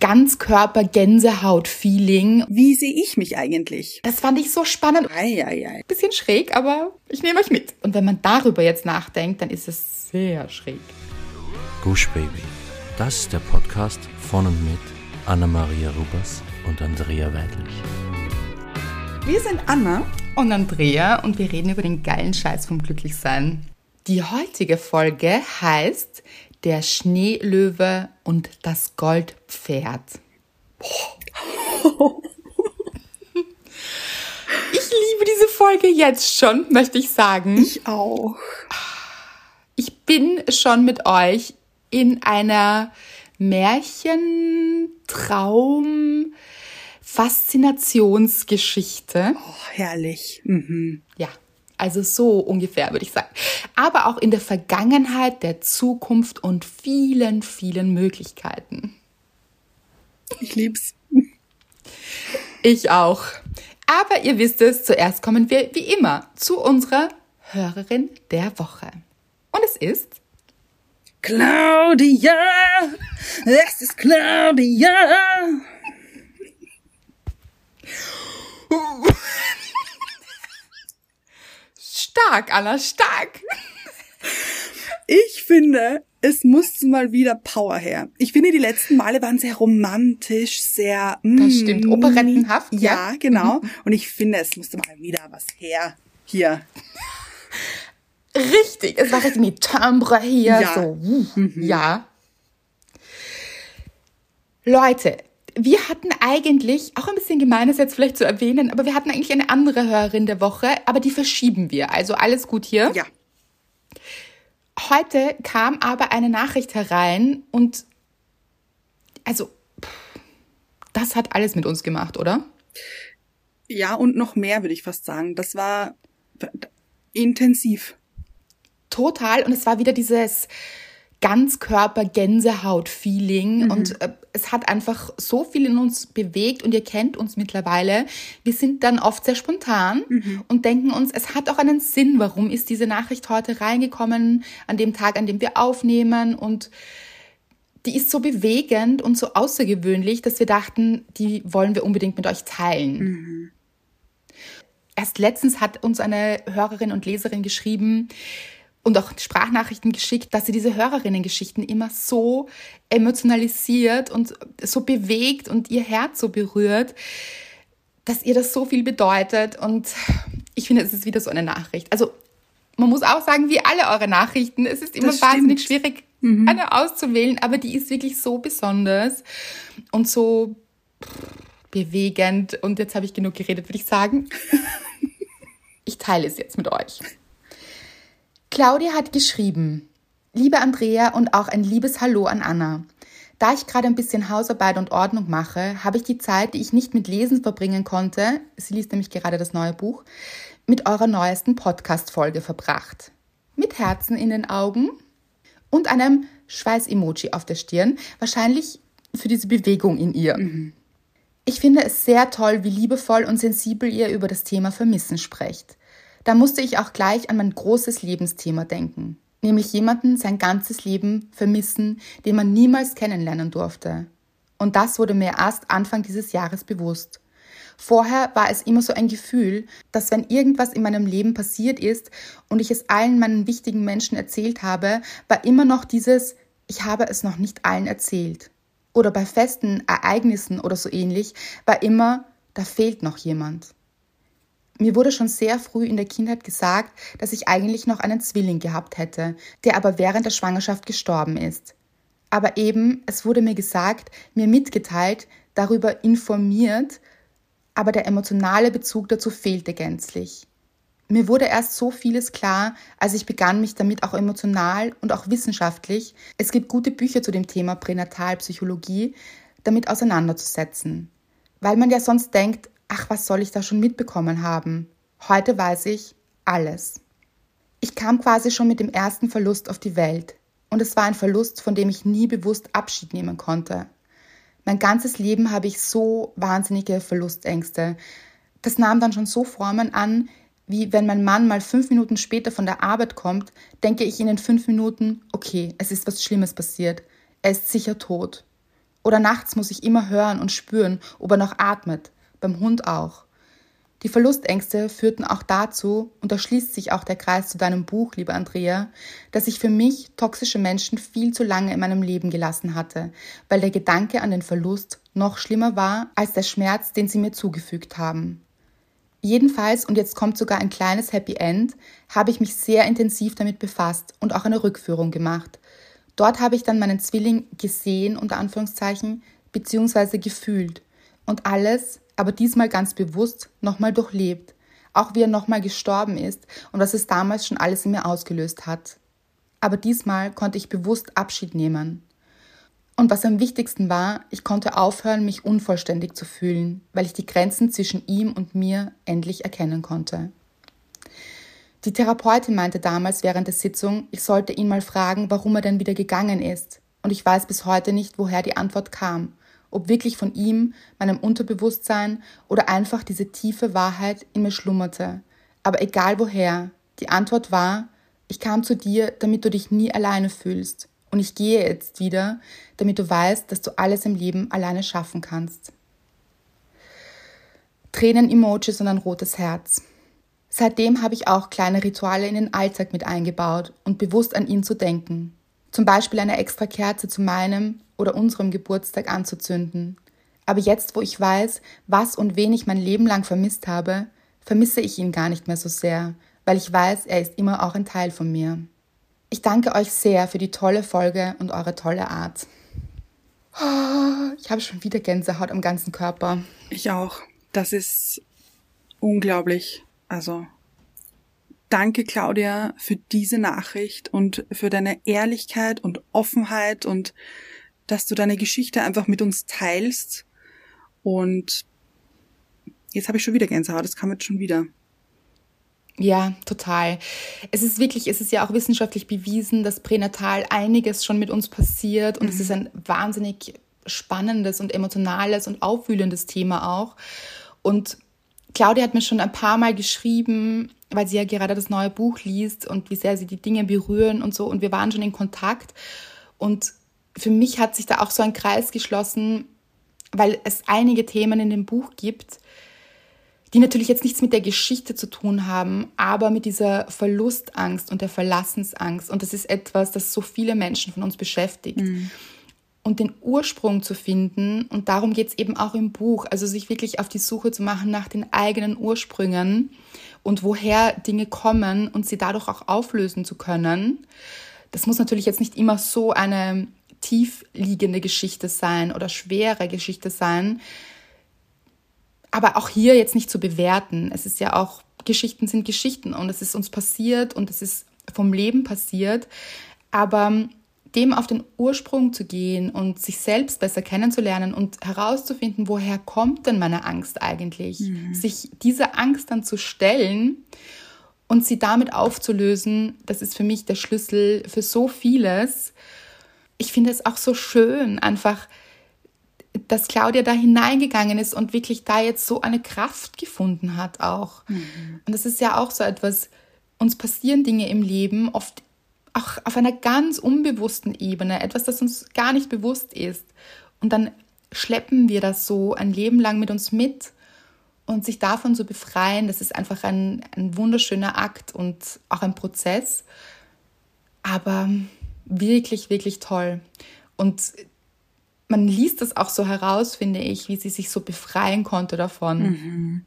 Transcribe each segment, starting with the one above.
Ganzkörper-Gänsehaut-Feeling. Wie sehe ich mich eigentlich? Das fand ich so spannend. Ei, ei, ei. Bisschen schräg, aber ich nehme euch mit. Und wenn man darüber jetzt nachdenkt, dann ist es sehr schräg. Gush Baby. Das ist der Podcast von und mit Anna-Maria Rubers und Andrea Weidlich. Wir sind Anna. Und Andrea und wir reden über den geilen Scheiß vom Glücklichsein. Die heutige Folge heißt Der Schneelöwe und das Goldpferd. Ich liebe diese Folge jetzt schon, möchte ich sagen. Ich auch. Ich bin schon mit euch in einer Märchen, Traum, Faszinationsgeschichte. Oh, herrlich. Mhm. Ja, also so ungefähr würde ich sagen. Aber auch in der Vergangenheit, der Zukunft und vielen, vielen Möglichkeiten. Ich lieb's. Ich auch. Aber ihr wisst es, zuerst kommen wir wie immer zu unserer Hörerin der Woche. Und es ist Claudia! Es ist Claudia! Stark, Anna, stark. Ich finde, es muss mal wieder Power her. Ich finde, die letzten Male waren sehr romantisch, sehr. mm, Das stimmt, operettenhaft, Ja, ja. Mhm. genau. Und ich finde, es musste mal wieder was her. Hier. Richtig, es war richtig mit Timbre hier. Ja. So, uh, ja. Leute, wir hatten eigentlich, auch ein bisschen gemein ist jetzt vielleicht zu erwähnen, aber wir hatten eigentlich eine andere Hörerin der Woche, aber die verschieben wir. Also alles gut hier. Ja. Heute kam aber eine Nachricht herein und also das hat alles mit uns gemacht, oder? Ja, und noch mehr, würde ich fast sagen. Das war intensiv. Total. Und es war wieder dieses Ganzkörper-Gänsehaut-Feeling. Und äh, es hat einfach so viel in uns bewegt. Und ihr kennt uns mittlerweile. Wir sind dann oft sehr spontan und denken uns, es hat auch einen Sinn. Warum ist diese Nachricht heute reingekommen an dem Tag, an dem wir aufnehmen? Und die ist so bewegend und so außergewöhnlich, dass wir dachten, die wollen wir unbedingt mit euch teilen. Erst letztens hat uns eine Hörerin und Leserin geschrieben und auch Sprachnachrichten geschickt, dass sie diese Hörerinnengeschichten immer so emotionalisiert und so bewegt und ihr Herz so berührt, dass ihr das so viel bedeutet. Und ich finde, es ist wieder so eine Nachricht. Also man muss auch sagen, wie alle eure Nachrichten, es ist immer Das wahnsinnig stimmt. schwierig, eine auszuwählen, aber die ist wirklich so besonders und so bewegend. Und jetzt habe ich genug geredet, würde ich sagen. Ich teile es jetzt mit euch. Claudia hat geschrieben, liebe Andrea und auch ein liebes Hallo an Anna. Da ich gerade ein bisschen Hausarbeit und Ordnung mache, habe ich die Zeit, die ich nicht mit Lesen verbringen konnte, sie liest nämlich gerade das neue Buch, mit eurer neuesten Podcast-Folge verbracht. Mit Herzen in den Augen und einem Schweiß-Emoji auf der Stirn, wahrscheinlich für diese Bewegung in ihr. Ich finde es sehr toll, wie liebevoll und sensibel ihr über das Thema Vermissen sprecht. Da musste ich auch gleich an mein großes Lebensthema denken, nämlich jemanden sein ganzes Leben vermissen, den man niemals kennenlernen durfte. Und das wurde mir erst Anfang dieses Jahres bewusst. Vorher war es immer so ein Gefühl, dass wenn irgendwas in meinem Leben passiert ist und ich es allen meinen wichtigen Menschen erzählt habe, war immer noch dieses, ich habe es noch nicht allen erzählt. Oder bei festen Ereignissen oder so ähnlich war immer, da fehlt noch jemand. Mir wurde schon sehr früh in der Kindheit gesagt, dass ich eigentlich noch einen Zwilling gehabt hätte, der aber während der Schwangerschaft gestorben ist. Aber eben, es wurde mir gesagt, mir mitgeteilt, darüber informiert, aber der emotionale Bezug dazu fehlte gänzlich. Mir wurde erst so vieles klar, als ich begann, mich damit auch emotional und auch wissenschaftlich, es gibt gute Bücher zu dem Thema Pränatalpsychologie, damit auseinanderzusetzen. Weil man ja sonst denkt, ach, was soll ich da schon mitbekommen haben? Heute weiß ich alles. Ich kam quasi schon mit dem ersten Verlust auf die Welt. Und es war ein Verlust, von dem ich nie bewusst Abschied nehmen konnte. Mein ganzes Leben habe ich so wahnsinnige Verlustängste. Das nahm dann schon so Formen an, wie wenn mein Mann mal fünf Minuten später von der Arbeit kommt, denke ich in den fünf Minuten, okay, es ist was Schlimmes passiert. Er ist sicher tot. Oder nachts muss ich immer hören und spüren, ob er noch atmet. Beim Hund auch. Die Verlustängste führten auch dazu, und da schließt sich auch der Kreis zu deinem Buch, liebe Andrea, dass ich für mich toxische Menschen viel zu lange in meinem Leben gelassen hatte, weil der Gedanke an den Verlust noch schlimmer war als der Schmerz, den sie mir zugefügt haben. Jedenfalls, und jetzt kommt sogar ein kleines Happy End, habe ich mich sehr intensiv damit befasst und auch eine Rückführung gemacht. Dort habe ich dann meinen Zwilling gesehen, unter Anführungszeichen, beziehungsweise gefühlt. Und alles, aber diesmal ganz bewusst, nochmal durchlebt. Auch wie er nochmal gestorben ist und was es damals schon alles in mir ausgelöst hat. Aber diesmal konnte ich bewusst Abschied nehmen. Und was am wichtigsten war, ich konnte aufhören, mich unvollständig zu fühlen, weil ich die Grenzen zwischen ihm und mir endlich erkennen konnte. Die Therapeutin meinte damals während der Sitzung, ich sollte ihn mal fragen, warum er denn wieder gegangen ist. Und ich weiß bis heute nicht, woher die Antwort kam. Ob wirklich von ihm, meinem Unterbewusstsein oder einfach diese tiefe Wahrheit in mir schlummerte. Aber egal woher, die Antwort war, ich kam zu dir, damit du dich nie alleine fühlst. Und ich gehe jetzt wieder, damit du weißt, dass du alles im Leben alleine schaffen kannst. Tränen-Emojis und ein rotes Herz. Seitdem habe ich auch kleine Rituale in den Alltag mit eingebaut und bewusst an ihn zu denken. Zum Beispiel eine extra Kerze zu meinem oder unserem Geburtstag anzuzünden. Aber jetzt, wo ich weiß, was und wen ich mein Leben lang vermisst habe, vermisse ich ihn gar nicht mehr so sehr, weil ich weiß, er ist immer auch ein Teil von mir. Ich danke euch sehr für die tolle Folge und eure tolle Art. Ich habe schon wieder Gänsehaut am ganzen Körper. Ich auch. Das ist unglaublich. Also, danke Claudia für diese Nachricht und für deine Ehrlichkeit und Offenheit und dass du deine Geschichte einfach mit uns teilst. Und jetzt habe ich schon wieder Gänsehaut. Das kam jetzt schon wieder. Ja, total. Es ist wirklich, es ist ja auch wissenschaftlich bewiesen, dass pränatal einiges schon mit uns passiert und mhm. es ist ein wahnsinnig spannendes und emotionales und aufwühlendes Thema auch. Und Claudia hat mir schon ein paar Mal geschrieben, weil sie ja gerade das neue Buch liest und wie sehr sie die Dinge berühren und so. Und wir waren schon in Kontakt. Und für mich hat sich da auch so ein Kreis geschlossen, weil es einige Themen in dem Buch gibt, die natürlich jetzt nichts mit der Geschichte zu tun haben, aber mit dieser Verlustangst und der Verlassensangst. Und das ist etwas, das so viele Menschen von uns beschäftigt. Mhm. Und den Ursprung zu finden, und darum geht es eben auch im Buch, also sich wirklich auf die Suche zu machen nach den eigenen Ursprüngen und woher Dinge kommen und sie dadurch auch auflösen zu können. Das muss natürlich jetzt nicht immer so eine tiefliegende Geschichte sein oder schwere Geschichte sein, aber auch hier jetzt nicht zu bewerten. Es ist ja auch, Geschichten sind Geschichten und es ist uns passiert und es ist vom Leben passiert. Aber dem auf den Ursprung zu gehen und sich selbst besser kennenzulernen und herauszufinden, woher kommt denn meine Angst eigentlich? Mhm. Sich dieser Angst dann zu stellen und sie damit aufzulösen, das ist für mich der Schlüssel für so vieles. Ich finde es auch so schön, einfach dass Claudia da hineingegangen ist und wirklich da jetzt so eine Kraft gefunden hat auch. Mhm. Und das ist ja auch so etwas, uns passieren Dinge im Leben oft auch auf einer ganz unbewussten Ebene, etwas, das uns gar nicht bewusst ist. Und dann schleppen wir das so ein Leben lang mit uns mit und sich davon zu befreien, das ist einfach ein, ein wunderschöner Akt und auch ein Prozess. Aber wirklich, wirklich toll. Und man liest das auch so heraus, finde ich, wie sie sich so befreien konnte davon mhm.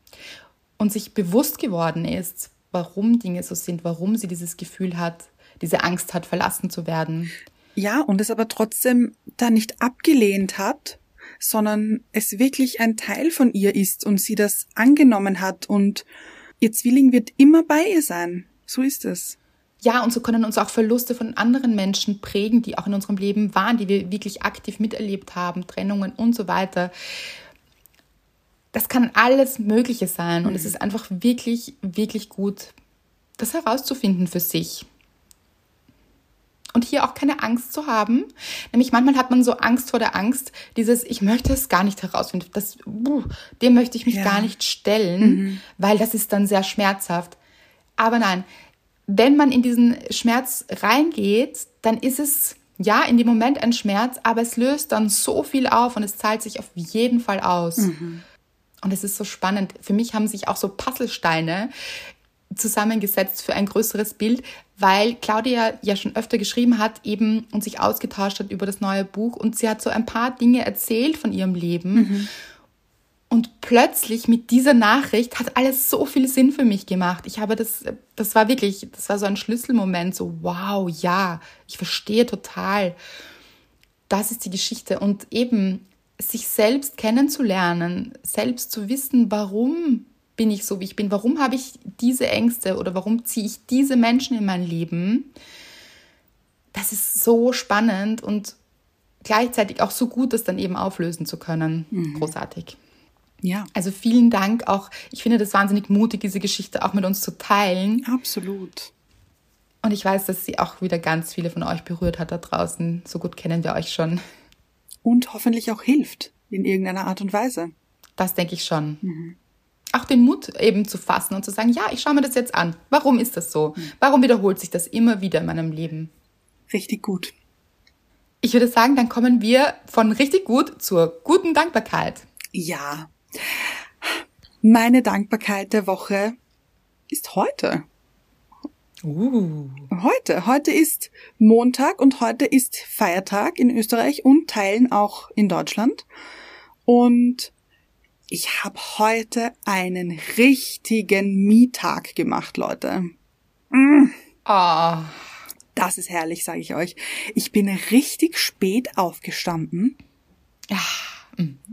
und sich bewusst geworden ist, warum Dinge so sind, warum sie dieses Gefühl hat, diese Angst hat, verlassen zu werden. Ja, und es aber trotzdem da nicht abgelehnt hat, sondern es wirklich ein Teil von ihr ist und sie das angenommen hat und ihr Zwilling wird immer bei ihr sein. So ist es ja, und so können uns auch Verluste von anderen Menschen prägen, die auch in unserem Leben waren, die wir wirklich aktiv miterlebt haben, Trennungen und so weiter. Das kann alles Mögliche sein und mhm. es ist einfach wirklich, wirklich gut, das herauszufinden für sich. Und hier auch keine Angst zu haben. Nämlich manchmal hat man so Angst vor der Angst, dieses, ich möchte es gar nicht herausfinden, das, uh, dem möchte ich mich ja. gar nicht stellen, mhm. weil das ist dann sehr schmerzhaft. Aber nein, wenn man in diesen Schmerz reingeht, dann ist es ja, in dem Moment ein Schmerz, aber es löst dann so viel auf und es zahlt sich auf jeden Fall aus. Mhm. Und es ist so spannend. Für mich haben sich auch so Puzzlesteine zusammengesetzt für ein größeres Bild, weil Claudia ja schon öfter geschrieben hat eben und sich ausgetauscht hat über das neue Buch und sie hat so ein paar Dinge erzählt von ihrem Leben. Mhm. Und plötzlich mit dieser Nachricht hat alles so viel Sinn für mich gemacht. Ich habe das, das war wirklich, das war so ein Schlüsselmoment, so wow, ja, ich verstehe total. Das ist die Geschichte. Und eben sich selbst kennenzulernen, selbst zu wissen, warum bin ich so, wie ich bin, warum habe ich diese Ängste oder warum ziehe ich diese Menschen in mein Leben, das ist so spannend und gleichzeitig auch so gut, das dann eben auflösen zu können. Großartig. Ja, Also vielen Dank auch. Ich finde das wahnsinnig mutig, diese Geschichte auch mit uns zu teilen. absolut. Und ich weiß, dass sie auch wieder ganz viele von euch berührt hat da draußen. So gut kennen wir euch schon. Und hoffentlich auch hilft in irgendeiner Art und Weise. Das denke ich schon. Auch den Mut eben zu fassen und zu sagen, ja, ich schaue mir das jetzt an. Warum ist das so? Warum wiederholt sich das immer wieder in meinem Leben? Richtig gut. Ich würde sagen, dann kommen wir von richtig gut zur guten Dankbarkeit. Ja. Meine Dankbarkeit der Woche ist heute. Uh. Heute. Heute ist Montag und heute ist Feiertag in Österreich und Teilen auch in Deutschland. Und ich habe heute einen richtigen Me-Tag gemacht, Leute. Ah, Das ist herrlich, sage ich euch. Ich bin richtig spät aufgestanden.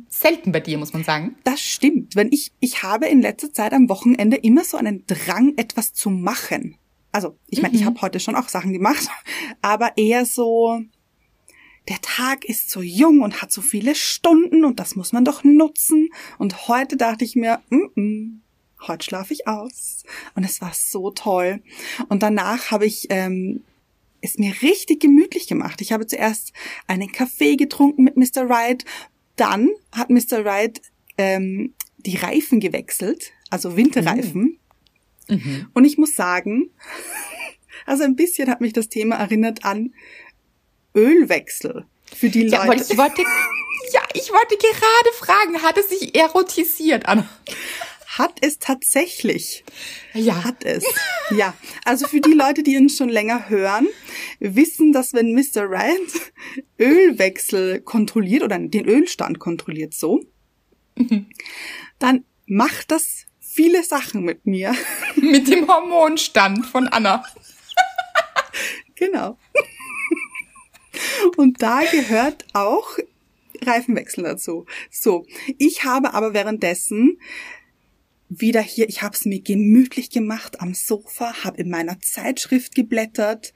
Selten bei dir, muss man sagen. Das stimmt. Wenn ich, ich habe in letzter Zeit am Wochenende immer so einen Drang, etwas zu machen. Also, ich meine, ich habe heute schon auch Sachen gemacht, aber eher so, der Tag ist so jung und hat so viele Stunden und das muss man doch nutzen. Und heute dachte ich mir, mm -mm, heute schlafe ich aus. Und es war so toll. Und danach habe ich ähm, es mir richtig gemütlich gemacht. Ich habe zuerst einen Kaffee getrunken mit Mr. Wright. Dann hat Mr. Wright ähm, die Reifen gewechselt, also Winterreifen. Und ich muss sagen, also ein bisschen hat mich das Thema erinnert an Ölwechsel. Für die Ja, Leute. ich wollte, ja, ich wollte gerade fragen, hat es sich erotisiert an? Hat es tatsächlich. Ja. Hat es. Ja. Also für die Leute, die uns schon länger hören, wissen, dass wenn Mr. Wright Ölwechsel kontrolliert oder den Ölstand kontrolliert so, dann macht das viele Sachen mit mir. Mit dem Hormonstand von Anna. Genau. Und da gehört auch Reifenwechsel dazu. So, ich habe aber währenddessen wieder hier, ich habe es mir gemütlich gemacht am Sofa, habe in meiner Zeitschrift geblättert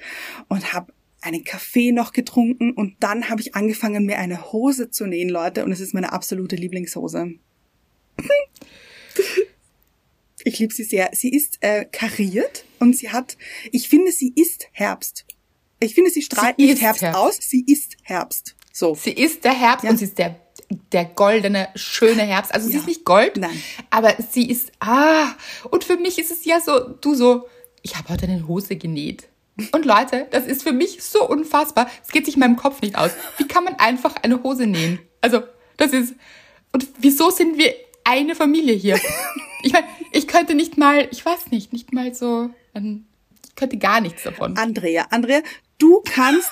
und habe einen Kaffee noch getrunken und dann habe ich angefangen, mir eine Hose zu nähen, Leute, und es ist meine absolute Lieblingshose. Ich liebe sie sehr. Sie ist äh, kariert und sie hat, ich finde, sie ist Herbst. Ich finde, sie strahlt Sie nicht Herbst, Herbst. aus, sie ist Herbst. So. Sie ist der Herbst Ja. und sie ist der, der goldene, schöne Herbst. Also sie Ja. ist nicht Gold, Nein. aber sie ist, ah, und für mich ist es ja so, du so, ich habe heute eine Hose genäht. Und Leute, das ist für mich so unfassbar. Es geht sich in meinem Kopf nicht aus. Wie kann man einfach eine Hose nähen? Also, das ist, und wieso sind wir eine Familie hier? Ich meine, ich könnte nicht mal, ich weiß nicht, nicht mal so, ich könnte gar nichts davon. Andrea, Andrea, du kannst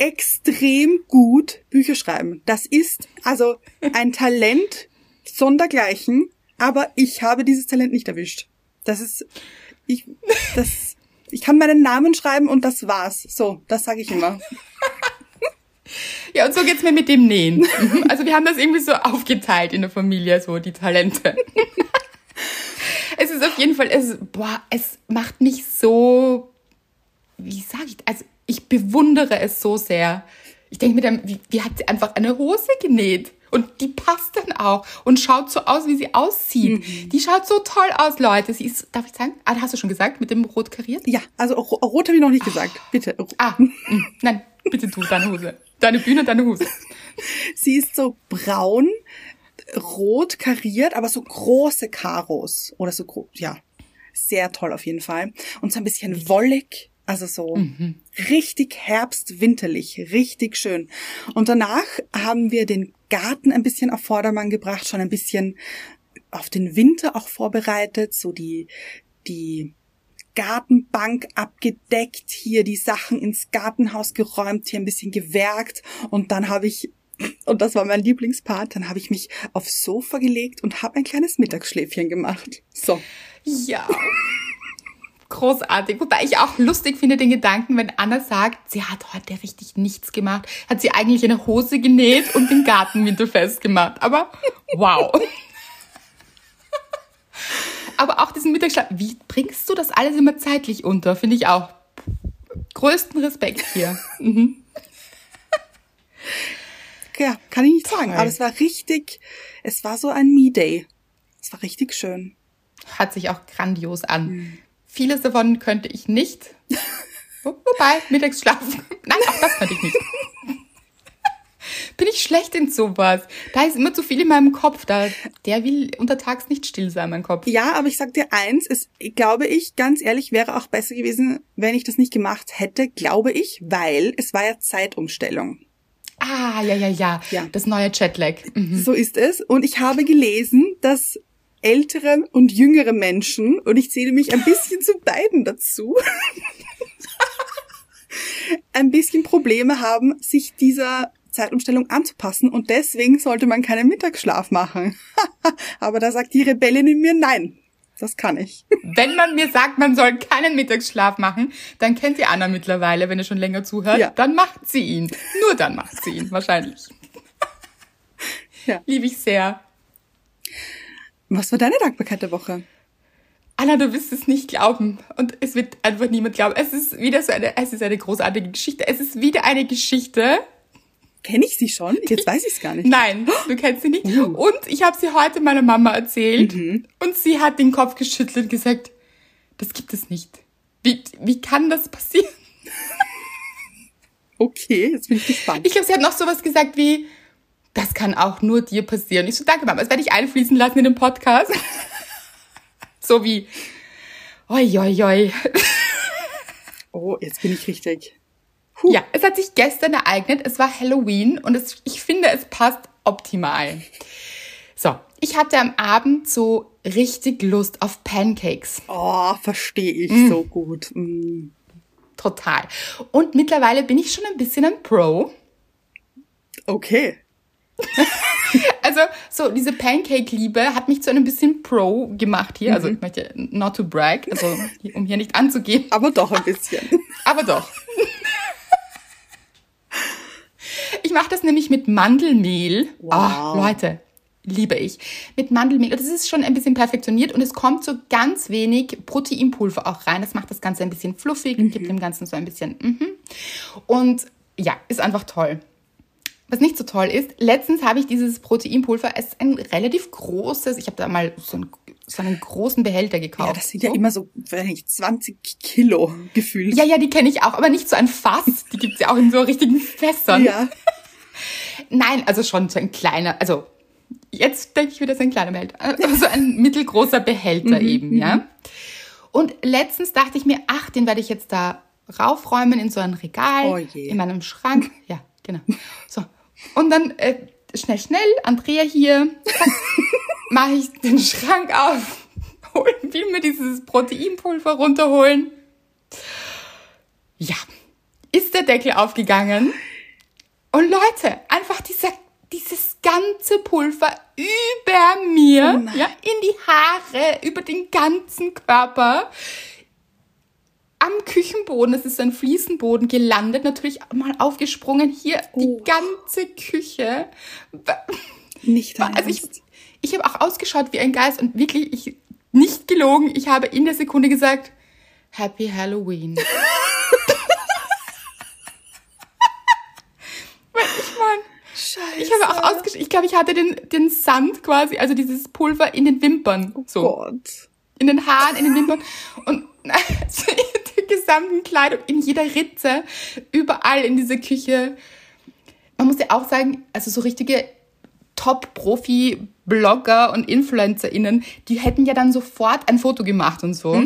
extrem gut Bücher schreiben. Das ist also ein Talent sondergleichen, aber ich habe dieses Talent nicht erwischt. Das ist, ich, das, ich kann meinen Namen schreiben und das war's. So, das sage ich immer. Ja, und so geht's mir mit dem Nähen. Mhm. Also wir haben das irgendwie so aufgeteilt in der Familie, so die Talente. es ist auf jeden Fall, es, boah, es macht mich so, wie sage ich, also ich bewundere es so sehr. Ich denke mir dann, wie, wie hat sie einfach eine Hose genäht? Und die passt dann auch und schaut so aus, wie sie aussieht. Die schaut so toll aus, Leute. Sie ist, darf ich sagen? Ah, hast du schon gesagt, mit dem rot kariert? Ja, also ro- rot habe ich noch nicht gesagt. Bitte. Ah, mm, nein, bitte du, deine Hose. Deine Bühne, deine Hose. Sie ist so braun, rot kariert, aber so große Karos oder so ja, sehr toll auf jeden Fall und so ein bisschen wollig, Also so richtig herbstwinterlich, richtig schön. Und danach haben wir den Garten ein bisschen auf Vordermann gebracht, schon ein bisschen auf den Winter auch vorbereitet, so die, die Gartenbank abgedeckt, hier die Sachen ins Gartenhaus geräumt, hier ein bisschen gewerkt und dann habe ich und das war mein Lieblingspart, dann habe ich mich aufs Sofa gelegt und habe ein kleines Mittagsschläfchen gemacht. So. Ja. Großartig. Wobei ich auch lustig finde den Gedanken, wenn Anna sagt, sie hat heute richtig nichts gemacht, hat sie eigentlich eine Hose genäht und den Garten winterfest gemacht. Aber wow. Aber auch diesen Mittagsschlaf. Wie bringst du das alles immer zeitlich unter? Finde ich auch. Größten Respekt hier. Mhm. Ja, kann ich nicht sagen, aber es war richtig, es war so ein Me-Day. Es war richtig schön. Hört sich auch grandios an. Vieles davon könnte ich nicht. Wo- Wobei, Mittagsschlaf. Nein, auch das könnte ich nicht. Bin ich schlecht in sowas. Da ist immer zu viel in meinem Kopf. Da, der will untertags nicht still sein, mein Kopf. Ja, aber ich sag dir eins, es glaube ich, ganz ehrlich, wäre auch besser gewesen, wenn ich das nicht gemacht hätte, glaube ich, weil es war ja Zeitumstellung. Ah, ja, ja, ja. Ja. Das neue Jetlag. Mhm. So ist es. Und ich habe gelesen, dass ältere und jüngere Menschen, und ich zähle mich ein bisschen zu beiden dazu, ein bisschen Probleme haben, sich dieser Zeitumstellung anzupassen und deswegen sollte man keinen Mittagsschlaf machen. Aber da sagt die Rebellin in mir, nein, das kann ich. Wenn man mir sagt, man soll keinen Mittagsschlaf machen, dann kennt ihr Anna mittlerweile, wenn ihr schon länger zuhört. Ja. Dann macht sie ihn. Nur dann macht sie ihn, wahrscheinlich. Ja. Liebe ich sehr. Was war deine Dankbarkeit der Woche? Anna, du wirst es nicht glauben. Und es wird einfach niemand glauben. Es ist wieder so eine, es ist eine großartige Geschichte. Es ist wieder eine Geschichte. Kenne ich sie schon? Jetzt weiß ich es gar nicht. Nein, du kennst sie nicht. Uh. Und ich habe sie heute meiner Mama erzählt. Mhm. Und sie hat den Kopf geschüttelt und gesagt, das gibt es nicht. Wie, wie kann das passieren? Okay, jetzt bin ich gespannt. Ich glaube, sie hat noch sowas gesagt wie, das kann auch nur dir passieren. Ich so, danke Mama, das werde ich einfließen lassen in den Podcast. so wie, oi, oi, oi. oh, jetzt bin ich richtig. Ja, es hat sich gestern ereignet. Es war Halloween und es, ich finde, es passt optimal. So, ich hatte am Abend so richtig Lust auf Pancakes. Oh, verstehe ich Mm. so gut. Mm. Total. Und mittlerweile bin ich schon ein bisschen ein Pro. Okay. Also, so diese Pancake-Liebe hat mich zu einem bisschen Pro gemacht hier. Also, ich möchte not to brag, also um hier nicht anzugeben. Aber doch ein bisschen. Aber doch. Ich mache das nämlich mit Mandelmehl. Wow. Ah, Leute, liebe ich. Mit Mandelmehl. Und das ist schon ein bisschen perfektioniert und es kommt so ganz wenig Proteinpulver auch rein. Das macht das Ganze ein bisschen fluffig, gibt dem Ganzen so ein bisschen. Mhm. Und ja, ist einfach toll. Was nicht so toll ist, letztens habe ich dieses Proteinpulver, es ist ein relativ großes, ich habe da mal so einen, so einen großen Behälter gekauft. Ja, das sind ja immer so, weiß nicht, 20 Kilo gefühlt. Ja, ja, die kenne ich auch, aber nicht so ein Fass. Die gibt's ja auch in so richtigen Fässern. Ja. Nein, also schon so ein kleiner, also jetzt denke ich wieder so ein kleiner Behälter, aber so ein mittelgroßer Behälter eben, ja. Und letztens dachte ich mir, ach, den werde ich jetzt da raufräumen in so ein Regal, Oh in meinem Schrank. Ja, genau. So. Und dann äh, schnell, schnell, Andrea hier, mache ich den Schrank auf, hol, will mir dieses Proteinpulver runterholen. Ja, ist der Deckel aufgegangen. Und Leute, einfach dieser, dieses ganze Pulver über mir, Oh ja, in die Haare, über den ganzen Körper, am Küchenboden, das ist ein Fliesenboden, gelandet, natürlich mal aufgesprungen, hier Oh. die ganze Küche. Nicht Also ich, ich habe auch ausgeschaut wie ein Geist und wirklich, ich, nicht gelogen, ich habe in der Sekunde gesagt, Happy Halloween. Ich meine, Scheiße. ich habe auch ausgeschaut, ich glaube, ich hatte den, den Sand quasi, also dieses Pulver in den Wimpern. So Gott. in den Haaren, in den Wimpern und also gesamten Kleidung, in jeder Ritze, überall in dieser Küche. Man muss ja auch sagen, also so richtige Top-Profi-Blogger und InfluencerInnen, die hätten ja dann sofort ein Foto gemacht und so.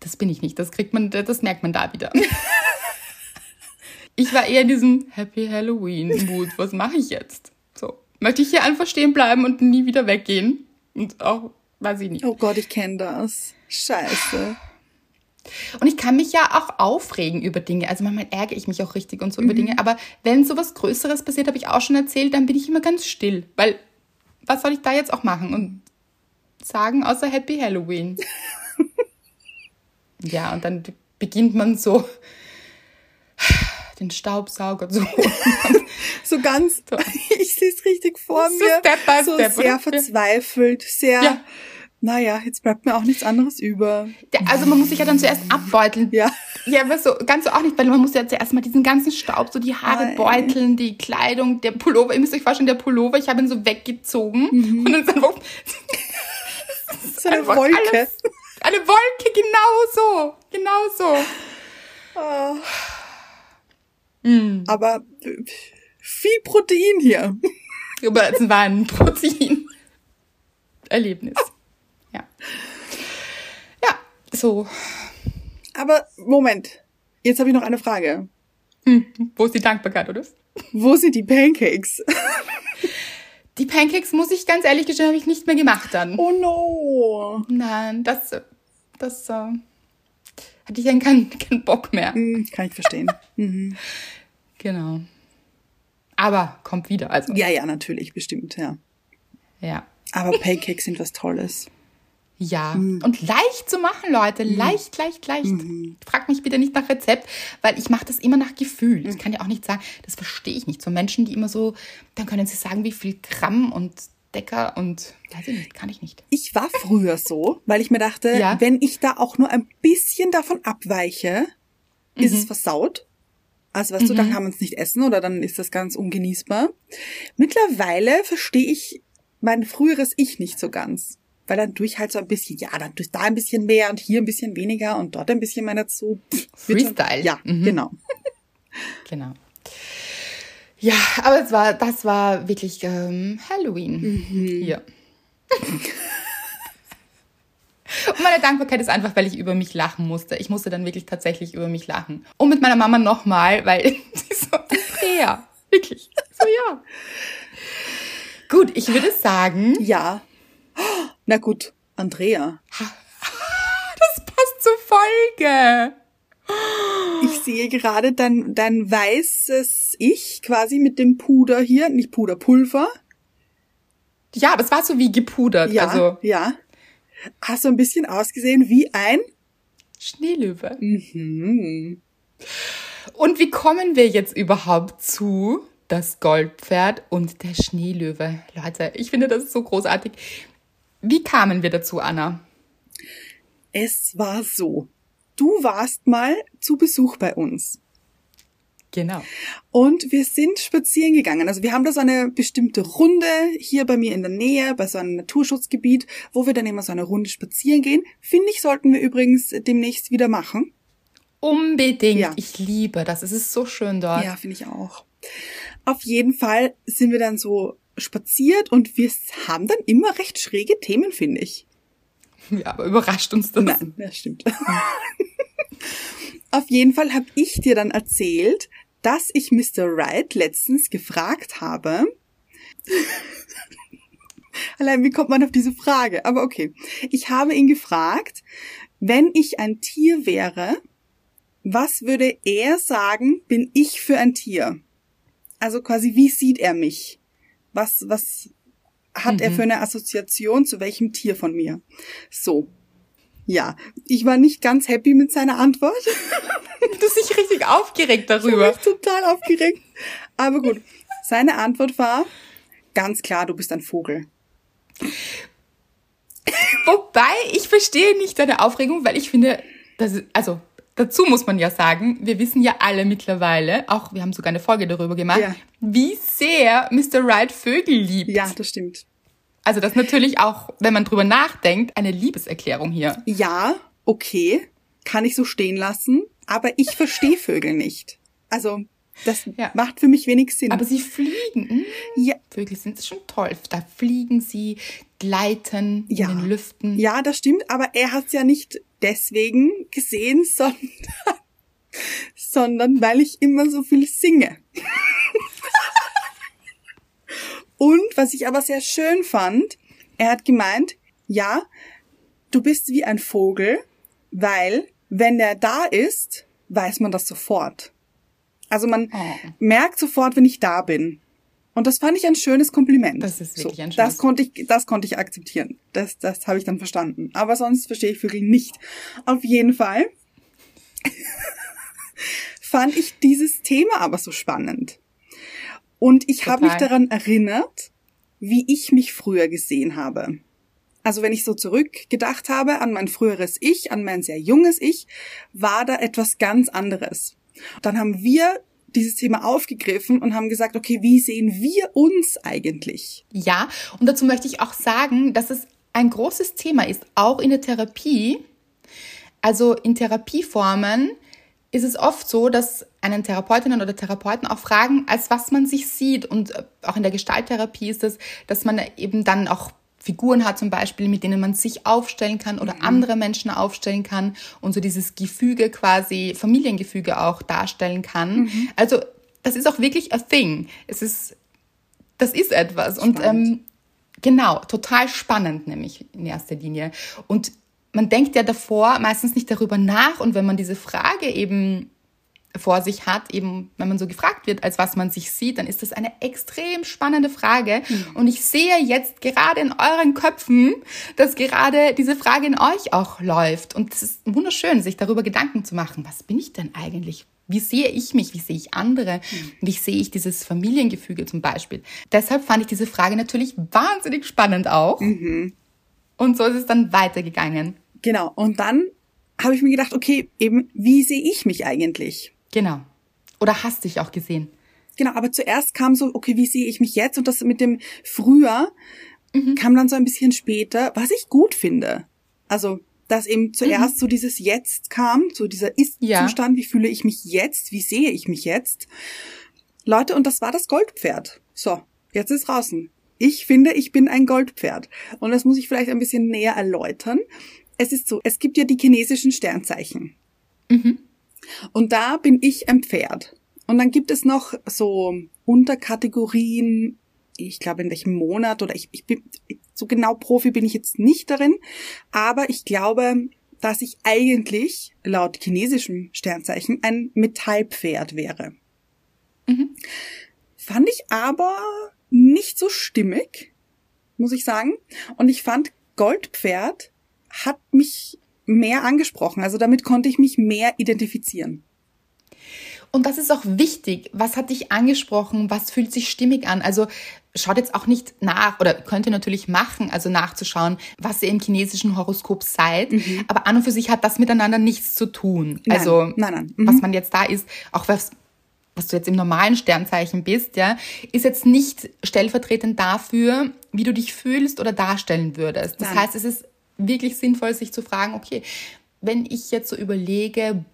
Das bin ich nicht. Das kriegt man, das merkt man da wieder. Ich war eher in diesem Happy Halloween Mood. Was mache ich jetzt? So. Möchte ich hier einfach stehen bleiben und nie wieder weggehen? Und auch, weiß ich nicht. Oh Gott, ich kenne das. Scheiße. Und ich kann mich ja auch aufregen über Dinge. Also manchmal ärgere ich mich auch richtig und so über Dinge. Aber wenn sowas Größeres passiert, habe ich auch schon erzählt, dann bin ich immer ganz still. Weil, was soll ich da jetzt auch machen? Und sagen, außer Happy Halloween. ja, und dann beginnt man so den Staubsauger zu holen. So ganz, ich sehe es richtig vor So mir. Step by so Step, sehr oder? verzweifelt, sehr, Ja. Naja, jetzt bleibt mir auch nichts anderes über. Der- Also man muss sich ja dann zuerst abbeuteln. Ja. Ja, aber so, ganz so auch nicht, weil man muss ja zuerst mal diesen ganzen Staub, so die Haare Nein. beuteln, die Kleidung, der Pullover. Ihr müsst euch vorstellen, der Pullover, ich habe ihn so weggezogen und dann ist einfach, So eine einfach Wolke. alles- eine Wolke, genau so, genau so. Ah. Aber äh, viel Protein hier. Aber es war ein Protein-Erlebnis. Ja. So. Aber Moment, jetzt habe ich noch eine Frage. Hm, wo ist die Dankbarkeit, oder? Wo sind die Pancakes? Die Pancakes, muss ich ganz ehrlich gestehen, habe ich nicht mehr gemacht dann. Oh no. Nein, das, das äh, hatte ich dann keinen keinen Bock mehr. Hm, kann ich verstehen. Genau. Aber kommt wieder, also. Ja, ja, natürlich, bestimmt, ja. Ja. Aber Pancakes sind was Tolles. Ja. Und leicht zu machen, Leute. Leicht, leicht, leicht. Frag mich bitte nicht nach Rezept, weil ich mache das immer nach Gefühl. Ich kann ja auch nicht sagen, das verstehe ich nicht. So Menschen, die immer so, dann können sie sagen, wie viel Gramm und Decker und weiß ich nicht, kann ich nicht. Ich war früher so, weil ich mir dachte, Ja. wenn ich da auch nur ein bisschen davon abweiche, ist Mhm. es versaut. Also weißt du, dann kann man es nicht essen oder dann ist das ganz ungenießbar. Mittlerweile verstehe ich mein früheres Ich nicht so ganz. Weil dann tue ich halt so ein bisschen, ja, dann tue ich da ein bisschen mehr und hier ein bisschen weniger und dort ein bisschen mehr dazu. Freestyle. Ja, Mhm. genau. Genau. Ja, aber es war, das war wirklich ähm, Halloween. Ja. Und meine Dankbarkeit ist einfach, weil ich über mich lachen musste. Ich musste dann wirklich tatsächlich über mich lachen. Und mit meiner Mama nochmal, weil sie so, Andrea, wirklich. So, ja. Gut, ich würde sagen, Ja. Na gut, Andrea. das passt zur Folge. Ich sehe gerade dein, dein weißes Ich quasi mit dem Puder hier, nicht Puder, Pulver. Ja, aber es war so wie gepudert. Ja, Also ja. Hast du ein bisschen ausgesehen wie ein? Schneelöwe. Mhm. Und wie kommen wir jetzt überhaupt zu das Goldpferd und der Schneelöwe? Leute, ich finde das so großartig. Wie kamen wir dazu, Anna? Es war so. Du warst mal zu Besuch bei uns. Genau. Und wir sind spazieren gegangen. Also wir haben da so eine bestimmte Runde hier bei mir in der Nähe, bei so einem Naturschutzgebiet, wo wir dann immer so eine Runde spazieren gehen. Finde ich, sollten wir übrigens demnächst wieder machen. Unbedingt. Ja. Ich liebe das. Es ist so schön dort. Ja, finde ich auch. Auf jeden Fall sind wir dann so spaziert und wir haben dann immer recht schräge Themen, finde ich. Ja, aber überrascht uns das. Nein, das stimmt. Auf jeden Fall habe ich dir dann erzählt, dass ich Mr. Wright letztens gefragt habe. Allein, wie kommt man auf diese Frage? Aber okay. Ich habe ihn gefragt, wenn ich ein Tier wäre, was würde er sagen, bin ich für ein Tier? Also quasi, wie sieht er mich? Was, was hat er für eine Assoziation zu welchem Tier von mir? So. Ja, ich war nicht ganz happy mit seiner Antwort. Du bist dich richtig aufgeregt Ich darüber. bin total aufgeregt. Aber gut, seine Antwort war ganz klar, du bist ein Vogel. Wobei, ich verstehe nicht deine Aufregung, weil ich finde, das ist, also dazu muss man ja sagen, wir wissen ja alle mittlerweile, auch wir haben sogar eine Folge darüber gemacht, Ja. wie sehr Mr. Wright Vögel liebt. Ja, das stimmt. Also das ist natürlich auch, wenn man drüber nachdenkt, eine Liebeserklärung hier. Ja, okay, kann ich so stehen lassen, aber ich verstehe Vögel nicht. Also, Das ja. macht für mich wenig Sinn. Aber sie fliegen. Hm? Ja. Vögel sind schon toll. Da fliegen sie, gleiten ja. in den Lüften. Ja, das stimmt. Aber er hat es ja nicht deswegen gesehen, sondern, sondern weil ich immer so viel singe. Und was ich aber sehr schön fand, er hat gemeint, ja, du bist wie ein Vogel, weil wenn er da ist, weiß man das sofort. Also man oh. merkt sofort, wenn ich da bin. Und das fand ich ein schönes Kompliment. Das ist wirklich so, ein schönes. Das konnte ich, das konnte ich akzeptieren. Das, das habe ich dann verstanden. Aber sonst verstehe ich Vögel nicht. Auf jeden Fall fand ich dieses Thema aber so spannend. Und ich habe mich daran erinnert, wie ich mich früher gesehen habe. Also wenn ich so zurückgedacht habe an mein früheres Ich, an mein sehr junges Ich, war da etwas ganz anderes. Dann haben wir dieses Thema aufgegriffen und haben gesagt, okay, wie sehen wir uns eigentlich? Ja, und dazu möchte ich auch sagen, dass es ein großes Thema ist, auch in der Therapie. Also in Therapieformen ist es oft so, dass einen Therapeutinnen oder Therapeuten auch fragen, als was man sich sieht. Und auch in der Gestalttherapie ist es, dass man eben dann auch Figuren hat zum Beispiel, mit denen man sich aufstellen kann oder mhm. andere Menschen aufstellen kann und so dieses Gefüge quasi, Familiengefüge auch darstellen kann. Mhm. Also das ist auch wirklich a thing. Es ist, das ist etwas. Spannend. Und ähm, genau, total spannend nämlich in erster Linie. Und man denkt ja davor meistens nicht darüber nach und wenn man diese Frage eben vor sich hat, eben wenn man so gefragt wird, als was man sich sieht, dann ist das eine extrem spannende Frage. Mhm. Und ich sehe jetzt gerade in euren Köpfen, dass gerade diese Frage in euch auch läuft. Und es ist wunderschön, sich darüber Gedanken zu machen. Was bin ich denn eigentlich? Wie sehe ich mich? Wie sehe ich andere? Mhm. Wie sehe ich dieses Familiengefüge zum Beispiel? Deshalb fand ich diese Frage natürlich wahnsinnig spannend auch. Mhm. Und so ist es dann weitergegangen. Genau. Und dann habe ich mir gedacht, okay, eben, wie sehe ich mich eigentlich? Genau. Oder hast dich auch gesehen. Genau, aber zuerst kam so, okay, wie sehe ich mich jetzt? Und das mit dem früher mhm. kam dann so ein bisschen später, was ich gut finde. Also, dass eben zuerst mhm. so dieses Jetzt kam, so dieser Ist-Zustand, ja. wie fühle ich mich jetzt, wie sehe ich mich jetzt. Leute, und das war das Goldpferd. So, jetzt ist draußen. Ich finde, ich bin ein Goldpferd. Und das muss ich vielleicht ein bisschen näher erläutern. Es ist so, es gibt ja die chinesischen Sternzeichen. Mhm. Und da bin ich ein Pferd. Und dann gibt es noch so Unterkategorien, ich glaube in welchem Monat oder ich, ich bin, so genau Profi bin ich jetzt nicht darin, aber ich glaube, dass ich eigentlich laut chinesischem Sternzeichen ein Metallpferd wäre. Mhm. Fand ich aber nicht so stimmig, muss ich sagen. Und ich fand Goldpferd hat mich mehr angesprochen. Also damit konnte ich mich mehr identifizieren. Und das ist auch wichtig. Was hat dich angesprochen? Was fühlt sich stimmig an? Also schaut jetzt auch nicht nach oder könnt ihr natürlich machen, also nachzuschauen, was ihr im chinesischen Horoskop seid. Mhm. Aber an und für sich hat das miteinander nichts zu tun. Nein, also nein, nein. Mhm. was man jetzt da ist, auch was was du jetzt im normalen Sternzeichen bist, ja, ist jetzt nicht stellvertretend dafür, wie du dich fühlst oder darstellen würdest. Das heißt, es ist wirklich sinnvoll, sich zu fragen, okay, wenn ich jetzt so überlege,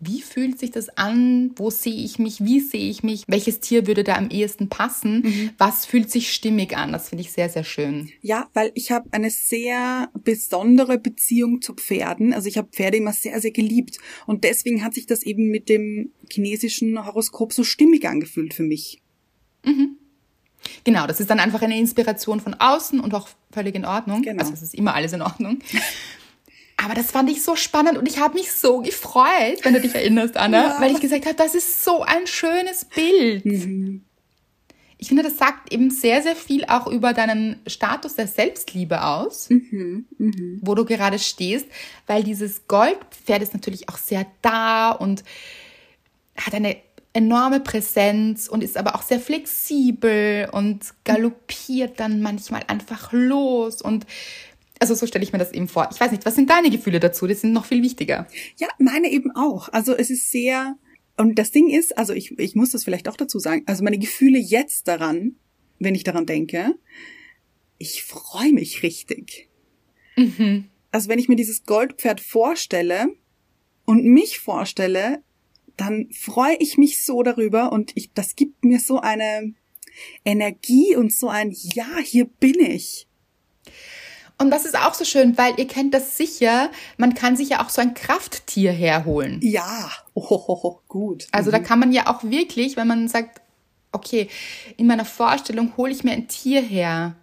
wie fühlt sich das an? Wo sehe ich mich? Wie sehe ich mich? Welches Tier würde da am ehesten passen? Mhm. Was fühlt sich stimmig an? Das finde ich sehr, sehr schön. Ja, weil ich habe eine sehr besondere Beziehung zu Pferden. Also ich habe Pferde immer sehr, sehr geliebt. Und deswegen hat sich das eben mit dem chinesischen Horoskop so stimmig angefühlt für mich. Mhm. Genau, das ist dann einfach eine Inspiration von außen und auch völlig in Ordnung. Genau. Also es ist immer alles in Ordnung. Aber das fand ich so spannend und ich habe mich so gefreut, wenn du dich erinnerst, Anna, ja. weil ich gesagt habe, das ist so ein schönes Bild. Mhm. Ich finde, das sagt eben sehr, sehr viel auch über deinen Status der Selbstliebe aus, mhm, mh. wo du gerade stehst, weil dieses Goldpferd ist natürlich auch sehr da und hat eine enorme Präsenz und ist aber auch sehr flexibel und galoppiert dann manchmal einfach los und also so stelle ich mir das eben vor. Ich weiß nicht, was sind deine Gefühle dazu? Die sind noch viel wichtiger. Ja, meine eben auch. Also es ist sehr und das Ding ist, also ich, ich muss das vielleicht auch dazu sagen, also meine Gefühle jetzt daran, wenn ich daran denke, ich freue mich richtig. Mhm. Also wenn ich mir dieses Goldpferd vorstelle und mich vorstelle, dann freue ich mich so darüber und ich, das gibt mir so eine Energie und so ein Ja, hier bin ich. Und das ist auch so schön, weil ihr kennt das sicher, man kann sich ja auch so ein Krafttier herholen. Ja, oh, gut. Also da kann man ja auch wirklich, wenn man sagt, okay, in meiner Vorstellung hole ich mir ein Tier her.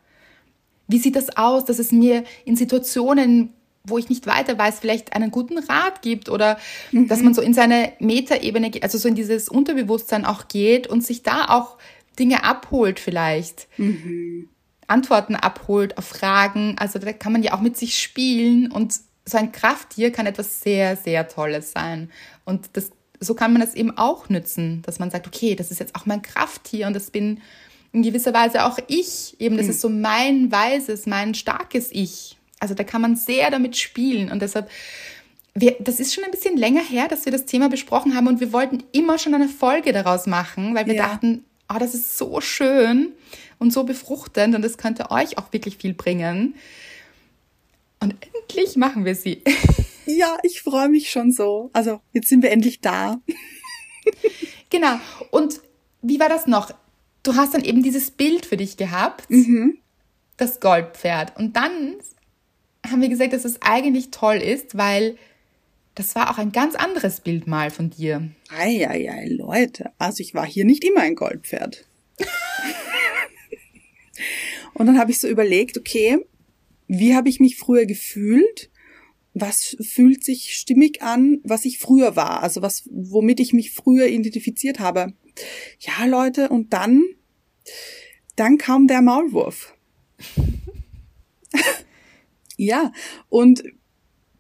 Wie sieht das aus, dass es mir in Situationen, wo ich nicht weiter weiß, vielleicht einen guten Rat gibt oder mhm. dass man so in seine Metaebene, also so in dieses Unterbewusstsein auch geht und sich da auch Dinge abholt vielleicht. Mhm. Antworten abholt auf Fragen. Also da kann man ja auch mit sich spielen und so ein Krafttier kann etwas sehr, sehr Tolles sein. Und das, so kann man das eben auch nützen, dass man sagt, okay, das ist jetzt auch mein Krafttier und das bin in gewisser Weise auch ich. Eben, das mhm. ist so mein weises, mein starkes Ich. Also da kann man sehr damit spielen und deshalb wir, das ist schon ein bisschen länger her, dass wir das Thema besprochen haben und wir wollten immer schon eine Folge daraus machen, weil wir ja. dachten, oh, das ist so schön und so befruchtend und das könnte euch auch wirklich viel bringen. Und endlich machen wir sie. Ja, ich freue mich schon so. Also jetzt sind wir endlich da. genau. Und wie war das noch? Du hast dann eben dieses Bild für dich gehabt, mhm. das Goldpferd. Und dann haben wir gesagt, dass es eigentlich toll ist, weil das war auch ein ganz anderes Bild mal von dir. Eieiei, Leute. Also ich war hier nicht immer ein Goldpferd. Und dann habe ich so überlegt, okay, wie habe ich mich früher gefühlt? Was fühlt sich stimmig an, was ich früher war? Also was, womit ich mich früher identifiziert habe. Ja, Leute, und dann, dann kam der Maulwurf. ja, und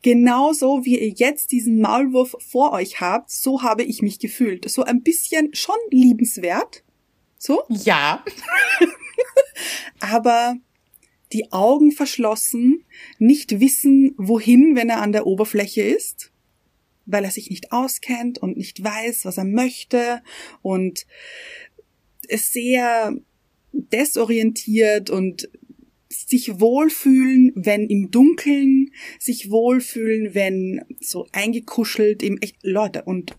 genauso wie ihr jetzt diesen Maulwurf vor euch habt, so habe ich mich gefühlt. So ein bisschen schon liebenswert. So? Ja. aber die Augen verschlossen, nicht wissen, wohin, wenn er an der Oberfläche ist, weil er sich nicht auskennt und nicht weiß, was er möchte und es sehr desorientiert und sich wohlfühlen, wenn im Dunkeln, sich wohlfühlen, wenn so eingekuschelt im echt Leute und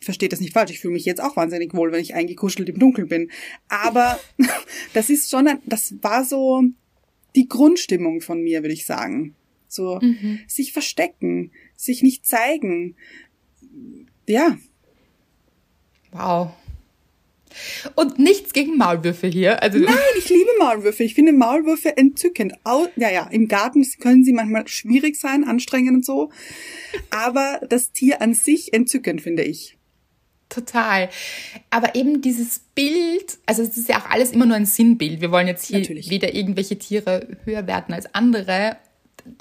versteht das nicht falsch, ich fühle mich jetzt auch wahnsinnig wohl, wenn ich eingekuschelt im Dunkeln bin. Aber das ist schon, ein, das war so die Grundstimmung von mir, würde ich sagen. So mhm. sich verstecken, sich nicht zeigen. Ja. Wow. Und nichts gegen Maulwürfe hier. Also Nein, ich liebe Maulwürfe. Ich finde Maulwürfe entzückend. Ja, ja, im Garten können sie manchmal schwierig sein, anstrengend und so. Aber das Tier an sich entzückend, finde ich. Total. Aber eben dieses Bild, also es ist ja auch alles immer nur ein Sinnbild. Wir wollen jetzt hier Natürlich. weder irgendwelche Tiere höher werten als andere.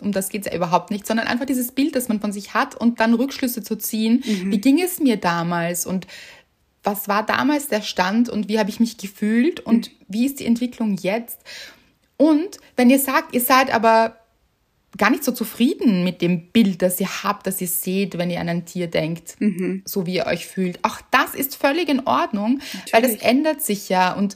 Um das geht es ja überhaupt nicht, sondern einfach dieses Bild, das man von sich hat und dann Rückschlüsse zu ziehen. Mhm. Wie ging es mir damals und was war damals der Stand und wie habe ich mich gefühlt und mhm. wie ist die Entwicklung jetzt? Und wenn ihr sagt, ihr seid aber gar nicht so zufrieden mit dem Bild, das ihr habt, das ihr seht, wenn ihr an ein Tier denkt, mhm. so wie ihr euch fühlt. Auch das ist völlig in Ordnung, Natürlich. weil das ändert sich ja und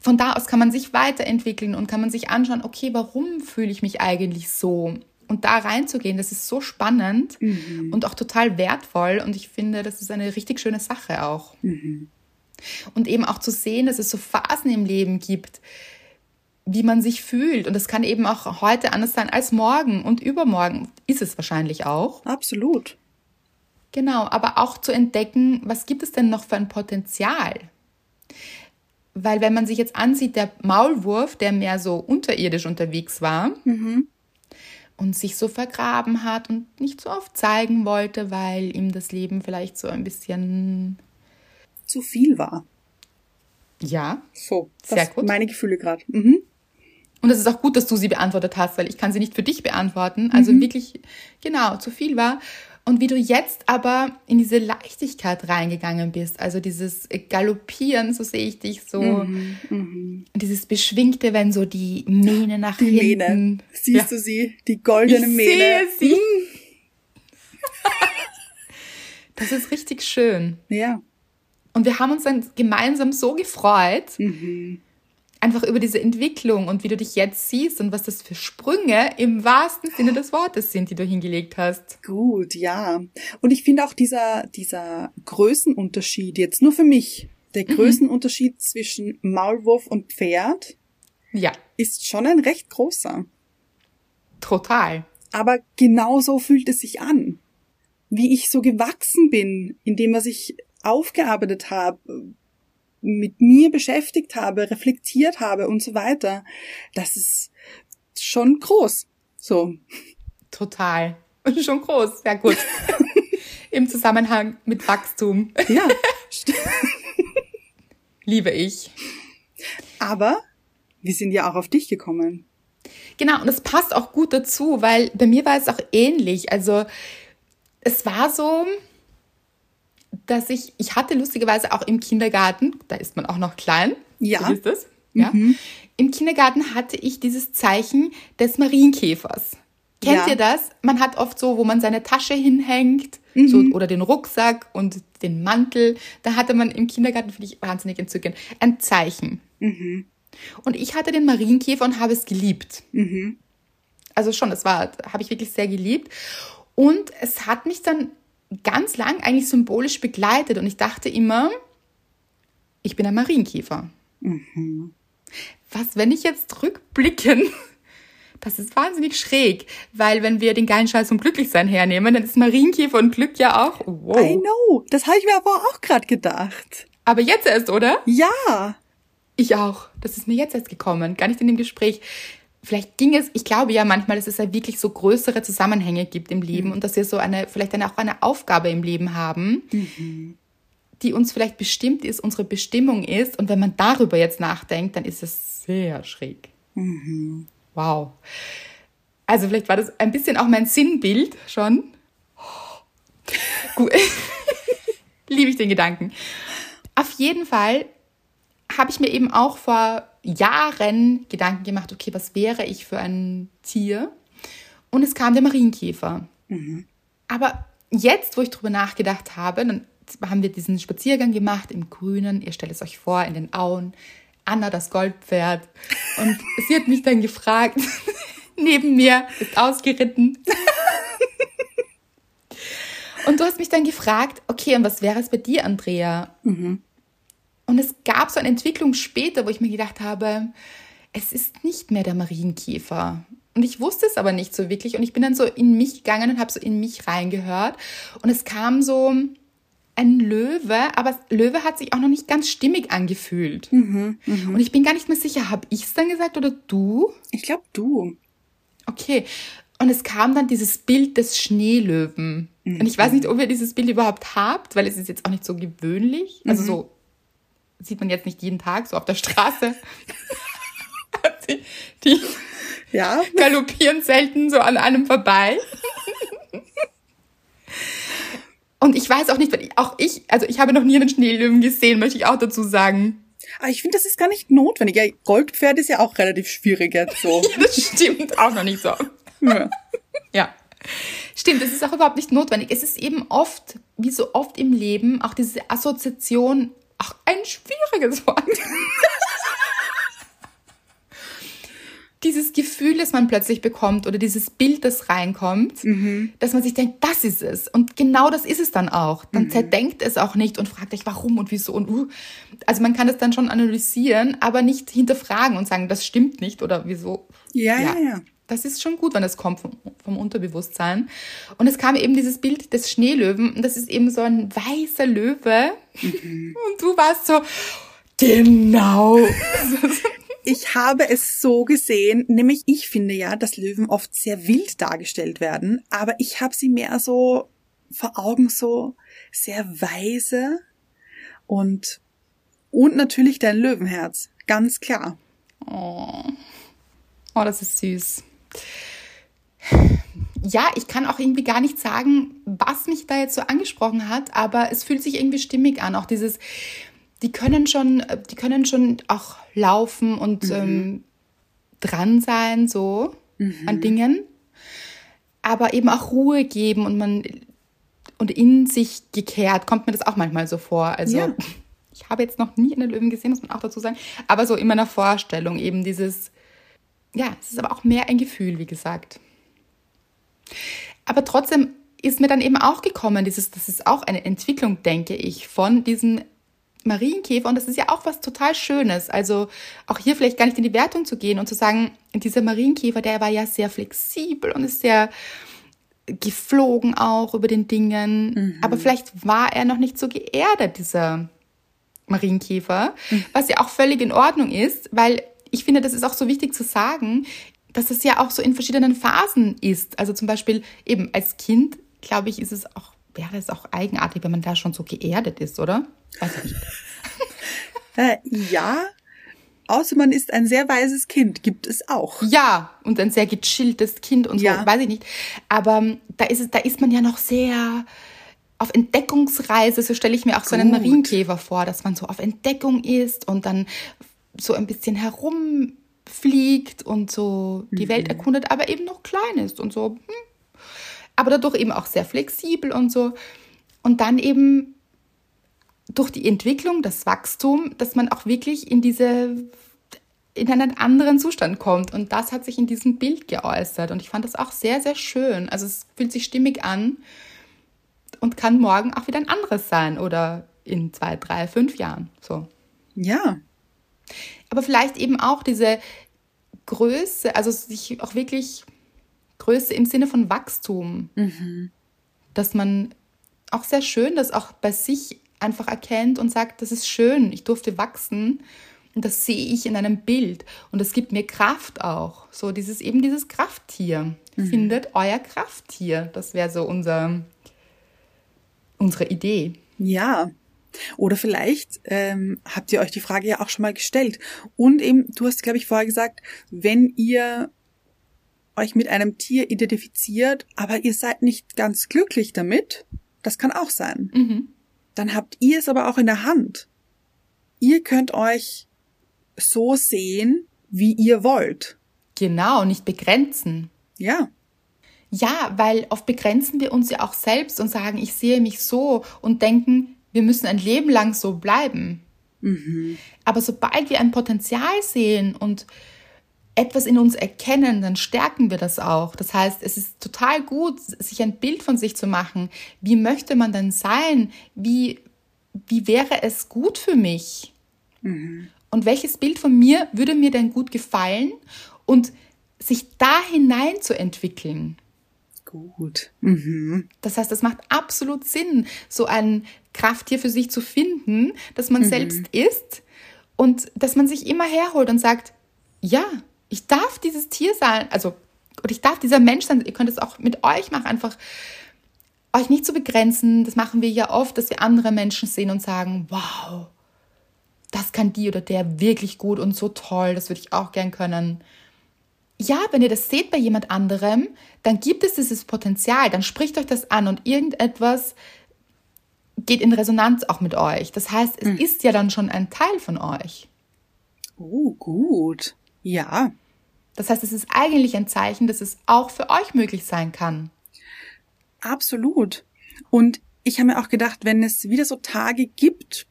von da aus kann man sich weiterentwickeln und kann man sich anschauen, okay, warum fühle ich mich eigentlich so? Und da reinzugehen, das ist so spannend mhm. und auch total wertvoll und ich finde, das ist eine richtig schöne Sache auch. Mhm. Und eben auch zu sehen, dass es so Phasen im Leben gibt, wie man sich fühlt. Und das kann eben auch heute anders sein als morgen und übermorgen. Ist es wahrscheinlich auch. Absolut. Genau, aber auch zu entdecken, was gibt es denn noch für ein Potenzial? Weil wenn man sich jetzt ansieht, der Maulwurf, der mehr so unterirdisch unterwegs war mhm. Und sich so vergraben hat und nicht so oft zeigen wollte, weil ihm das Leben vielleicht so ein bisschen zu viel war. Ja. So, sehr gut. Meine Gefühle gerade. Mhm. Und es ist auch gut, dass du sie beantwortet hast, weil ich kann sie nicht für dich beantworten. Also mhm. wirklich, genau, zu viel war. Und wie du jetzt aber in diese Leichtigkeit reingegangen bist, also dieses Galoppieren, so sehe ich dich so, mhm, mh. dieses Beschwingte, wenn so die Mähne nach die hinten. Mähne. Siehst ja. du sie? Die goldene ich Mähne. Sehe sie. Mhm. das ist richtig schön. Ja. Und wir haben uns dann gemeinsam so gefreut. Mhm einfach über diese Entwicklung und wie du dich jetzt siehst und was das für Sprünge im wahrsten Sinne des Wortes sind, die du hingelegt hast. Gut, ja. Und ich finde auch dieser, dieser Größenunterschied jetzt nur für mich, der Größenunterschied zwischen Maulwurf und Pferd Ja, ist schon ein recht großer. total. Aber genau so fühlt es sich an. Wie ich so gewachsen bin, indem was ich aufgearbeitet habe, mit mir beschäftigt habe, reflektiert habe und so weiter. Das ist schon groß. So. Total. Und schon groß. Ja, gut. Im Zusammenhang mit Wachstum. Ja. Liebe ich. Aber wir sind ja auch auf dich gekommen. Genau, und es passt auch gut dazu, weil bei mir war es auch ähnlich. Also es war so, dass ich, ich hatte lustigerweise auch im Kindergarten, da ist man auch noch klein, Ja. so ist es, ja. Im Kindergarten hatte ich dieses Zeichen des Marienkäfers. Kennt Ja. ihr das? Man hat oft so, wo man seine Tasche hinhängt so, oder den Rucksack und den Mantel. Da hatte man im Kindergarten, finde ich wahnsinnig entzückend, ein Zeichen. Und ich hatte den Marienkäfer und habe es geliebt. Also schon, das war, habe ich wirklich sehr geliebt. Und es hat mich dann ganz lang eigentlich symbolisch begleitet und ich dachte immer, ich bin ein Marienkäfer. Was, wenn ich jetzt rückblicken, das ist wahnsinnig schräg, weil wenn wir den geilen Scheiß um Glücklichsein hernehmen, dann ist Marienkäfer und Glück ja auch, I wow. know. Das habe ich mir aber auch gerade gedacht. Aber jetzt erst, oder? Ja. Ich auch. Das ist mir jetzt erst gekommen, gar nicht in dem Gespräch. Vielleicht ging es, ich glaube ja manchmal, dass es ja wirklich so größere Zusammenhänge gibt im Leben und dass wir so eine, vielleicht eine, auch eine Aufgabe im Leben haben, die uns vielleicht bestimmt ist, unsere Bestimmung ist. Und wenn man darüber jetzt nachdenkt, dann ist es sehr schräg. Wow. Also vielleicht war das ein bisschen auch mein Sinnbild schon. Gut. Liebe ich den Gedanken. Auf jeden Fall habe ich mir eben auch vor Jahren Gedanken gemacht, okay, was wäre ich für ein Tier? Und es kam der Marienkäfer. Aber jetzt, wo ich drüber nachgedacht habe, dann haben wir diesen Spaziergang gemacht im Grünen. Ihr stellt es euch vor, in den Auen. Anna, das Goldpferd. Und sie hat mich dann gefragt, neben mir ist ausgeritten. Und du hast mich dann gefragt, okay, und was wäre es bei dir, Andrea? Und es gab so eine Entwicklung später, wo ich mir gedacht habe, es ist nicht mehr der Marienkäfer. Und ich wusste es aber nicht so wirklich. Und ich bin dann so in mich gegangen und habe so in mich reingehört. Und es kam so ein Löwe, aber Löwe hat sich auch noch nicht ganz stimmig angefühlt. Und ich bin gar nicht mehr sicher, habe ich es dann gesagt oder du? Ich glaube du. Okay. Und es kam dann dieses Bild des Schneelöwen. Und ich weiß nicht, ob ihr dieses Bild überhaupt habt, weil es ist jetzt auch nicht so gewöhnlich. Also so sieht man jetzt nicht jeden Tag so auf der Straße. die, die Ja. galoppieren selten so an einem vorbei. Und ich weiß auch nicht, weil ich, auch ich, also ich habe noch nie einen Schneelöwen gesehen, möchte ich auch dazu sagen. Aber ich finde, das ist gar nicht notwendig. Ja, Goldpferd ist ja auch relativ schwierig jetzt so. Das stimmt auch noch nicht so. ja. Ja. Stimmt, es ist auch überhaupt nicht notwendig. Es ist eben oft, wie so oft im Leben, auch diese Assoziation, auch ein schwieriges Wort. dieses Gefühl, das man plötzlich bekommt oder dieses Bild, das reinkommt, dass man sich denkt, das ist es. Und genau das ist es dann auch. Dann zerdenkt es auch nicht und fragt euch, warum und wieso und uh. Also man kann das dann schon analysieren, aber nicht hinterfragen und sagen, das stimmt nicht oder wieso. Ja, ja, ja. Das ist schon gut, wenn das kommt vom, vom Unterbewusstsein. Und es kam eben dieses Bild des Schneelöwen und das ist eben so ein weißer Löwe. Und du warst so, genau. Ich habe es so gesehen, nämlich ich finde ja, dass Löwen oft sehr wild dargestellt werden, aber ich habe sie mehr so vor Augen so sehr weise und und natürlich dein Löwenherz, ganz klar. Oh, das ist süß. Ja, ich kann auch irgendwie gar nicht sagen, was mich da jetzt so angesprochen hat, aber es fühlt sich irgendwie stimmig an. Auch dieses, die können schon, die können schon auch laufen und ähm, dran sein, so an Dingen, aber eben auch Ruhe geben und man und in sich gekehrt kommt mir das auch manchmal so vor. Also Ja. Ich habe jetzt noch nie einen Löwen gesehen, muss man auch dazu sagen. Aber so in meiner Vorstellung eben dieses, ja, es ist aber auch mehr ein Gefühl, wie gesagt. Aber trotzdem ist mir dann eben auch gekommen, dieses, das ist auch eine Entwicklung, denke ich, von diesem Marienkäfer und das ist ja auch was total Schönes. Also auch hier vielleicht gar nicht in die Wertung zu gehen und zu sagen, dieser Marienkäfer, der war ja sehr flexibel und ist sehr geflogen auch über den Dingen. Mhm. Aber vielleicht war er noch nicht so geerdet, dieser Marienkäfer, mhm. was ja auch völlig in Ordnung ist, weil ich finde, das ist auch so wichtig zu sagen, dass es ja auch so in verschiedenen Phasen ist. Also zum Beispiel eben als Kind, glaube ich, ist es auch, wäre es auch eigenartig, wenn man da schon so geerdet ist, oder? Weiß ich nicht. äh, ja, außer man ist ein sehr weises Kind, gibt es auch. Ja, und ein sehr gechilltes Kind und so, ja. weiß ich nicht. Aber ähm, da ist es, da ist man ja noch sehr auf Entdeckungsreise, so stelle ich mir auch so einen Marienkäfer vor, dass man so auf Entdeckung ist und dann so ein bisschen herumfliegt und so die mhm. Welt erkundet, aber eben noch klein ist und so. Hm. Aber dadurch eben auch sehr flexibel und so. Und dann eben durch die Entwicklung, das Wachstum, dass man auch wirklich in diese in einen anderen Zustand kommt. Und das hat sich in diesem Bild geäußert. Und ich fand das auch sehr, sehr schön. Also es fühlt sich stimmig an und kann morgen auch wieder ein anderes sein oder in zwei, drei, fünf Jahren. So. Ja. Aber vielleicht eben auch diese Größe, also sich auch wirklich Größe im Sinne von Wachstum. Mhm. Dass man auch sehr schön das auch bei sich einfach erkennt und sagt, das ist schön, ich durfte wachsen. Und das sehe ich in einem Bild. Und das gibt mir Kraft auch. So dieses, eben dieses Krafttier. Mhm. Findet euer Krafttier. Das wäre so unser, unsere Idee. Ja. Oder vielleicht ähm, habt ihr euch die Frage ja auch schon mal gestellt. Und eben, du hast, glaube ich, vorher gesagt, wenn ihr euch mit einem Tier identifiziert, aber ihr seid nicht ganz glücklich damit, das kann auch sein. Mhm dann habt ihr es aber auch in der Hand. Ihr könnt euch so sehen, wie ihr wollt. Genau, nicht begrenzen. Ja. Ja, weil oft begrenzen wir uns ja auch selbst und sagen, ich sehe mich so und denken, wir müssen ein Leben lang so bleiben. Mhm. Aber sobald wir ein Potenzial sehen und etwas in uns erkennen, dann stärken wir das auch. Das heißt, es ist total gut, sich ein Bild von sich zu machen. Wie möchte man denn sein? Wie, wie wäre es gut für mich? Mhm. Und welches Bild von mir würde mir denn gut gefallen? Und sich da hinein zu entwickeln. Gut. Mhm. Das heißt, es macht absolut Sinn, so ein Krafttier für sich zu finden, dass man mhm. selbst ist und dass man sich immer herholt und sagt, ja, ich darf dieses Tier sein, also, oder ich darf dieser Mensch sein. Ihr könnt es auch mit euch machen, einfach euch nicht zu begrenzen. Das machen wir ja oft, dass wir andere Menschen sehen und sagen, wow, das kann die oder der wirklich gut und so toll, das würde ich auch gern können. Ja, wenn ihr das seht bei jemand anderem, dann gibt es dieses Potenzial, dann spricht euch das an und irgendetwas geht in Resonanz auch mit euch. Das heißt, es mhm. ist ja dann schon ein Teil von euch. Oh, gut. Ja. Das heißt, es ist eigentlich ein Zeichen, dass es auch für euch möglich sein kann. Absolut. Und ich habe mir auch gedacht, wenn es wieder so Tage gibt,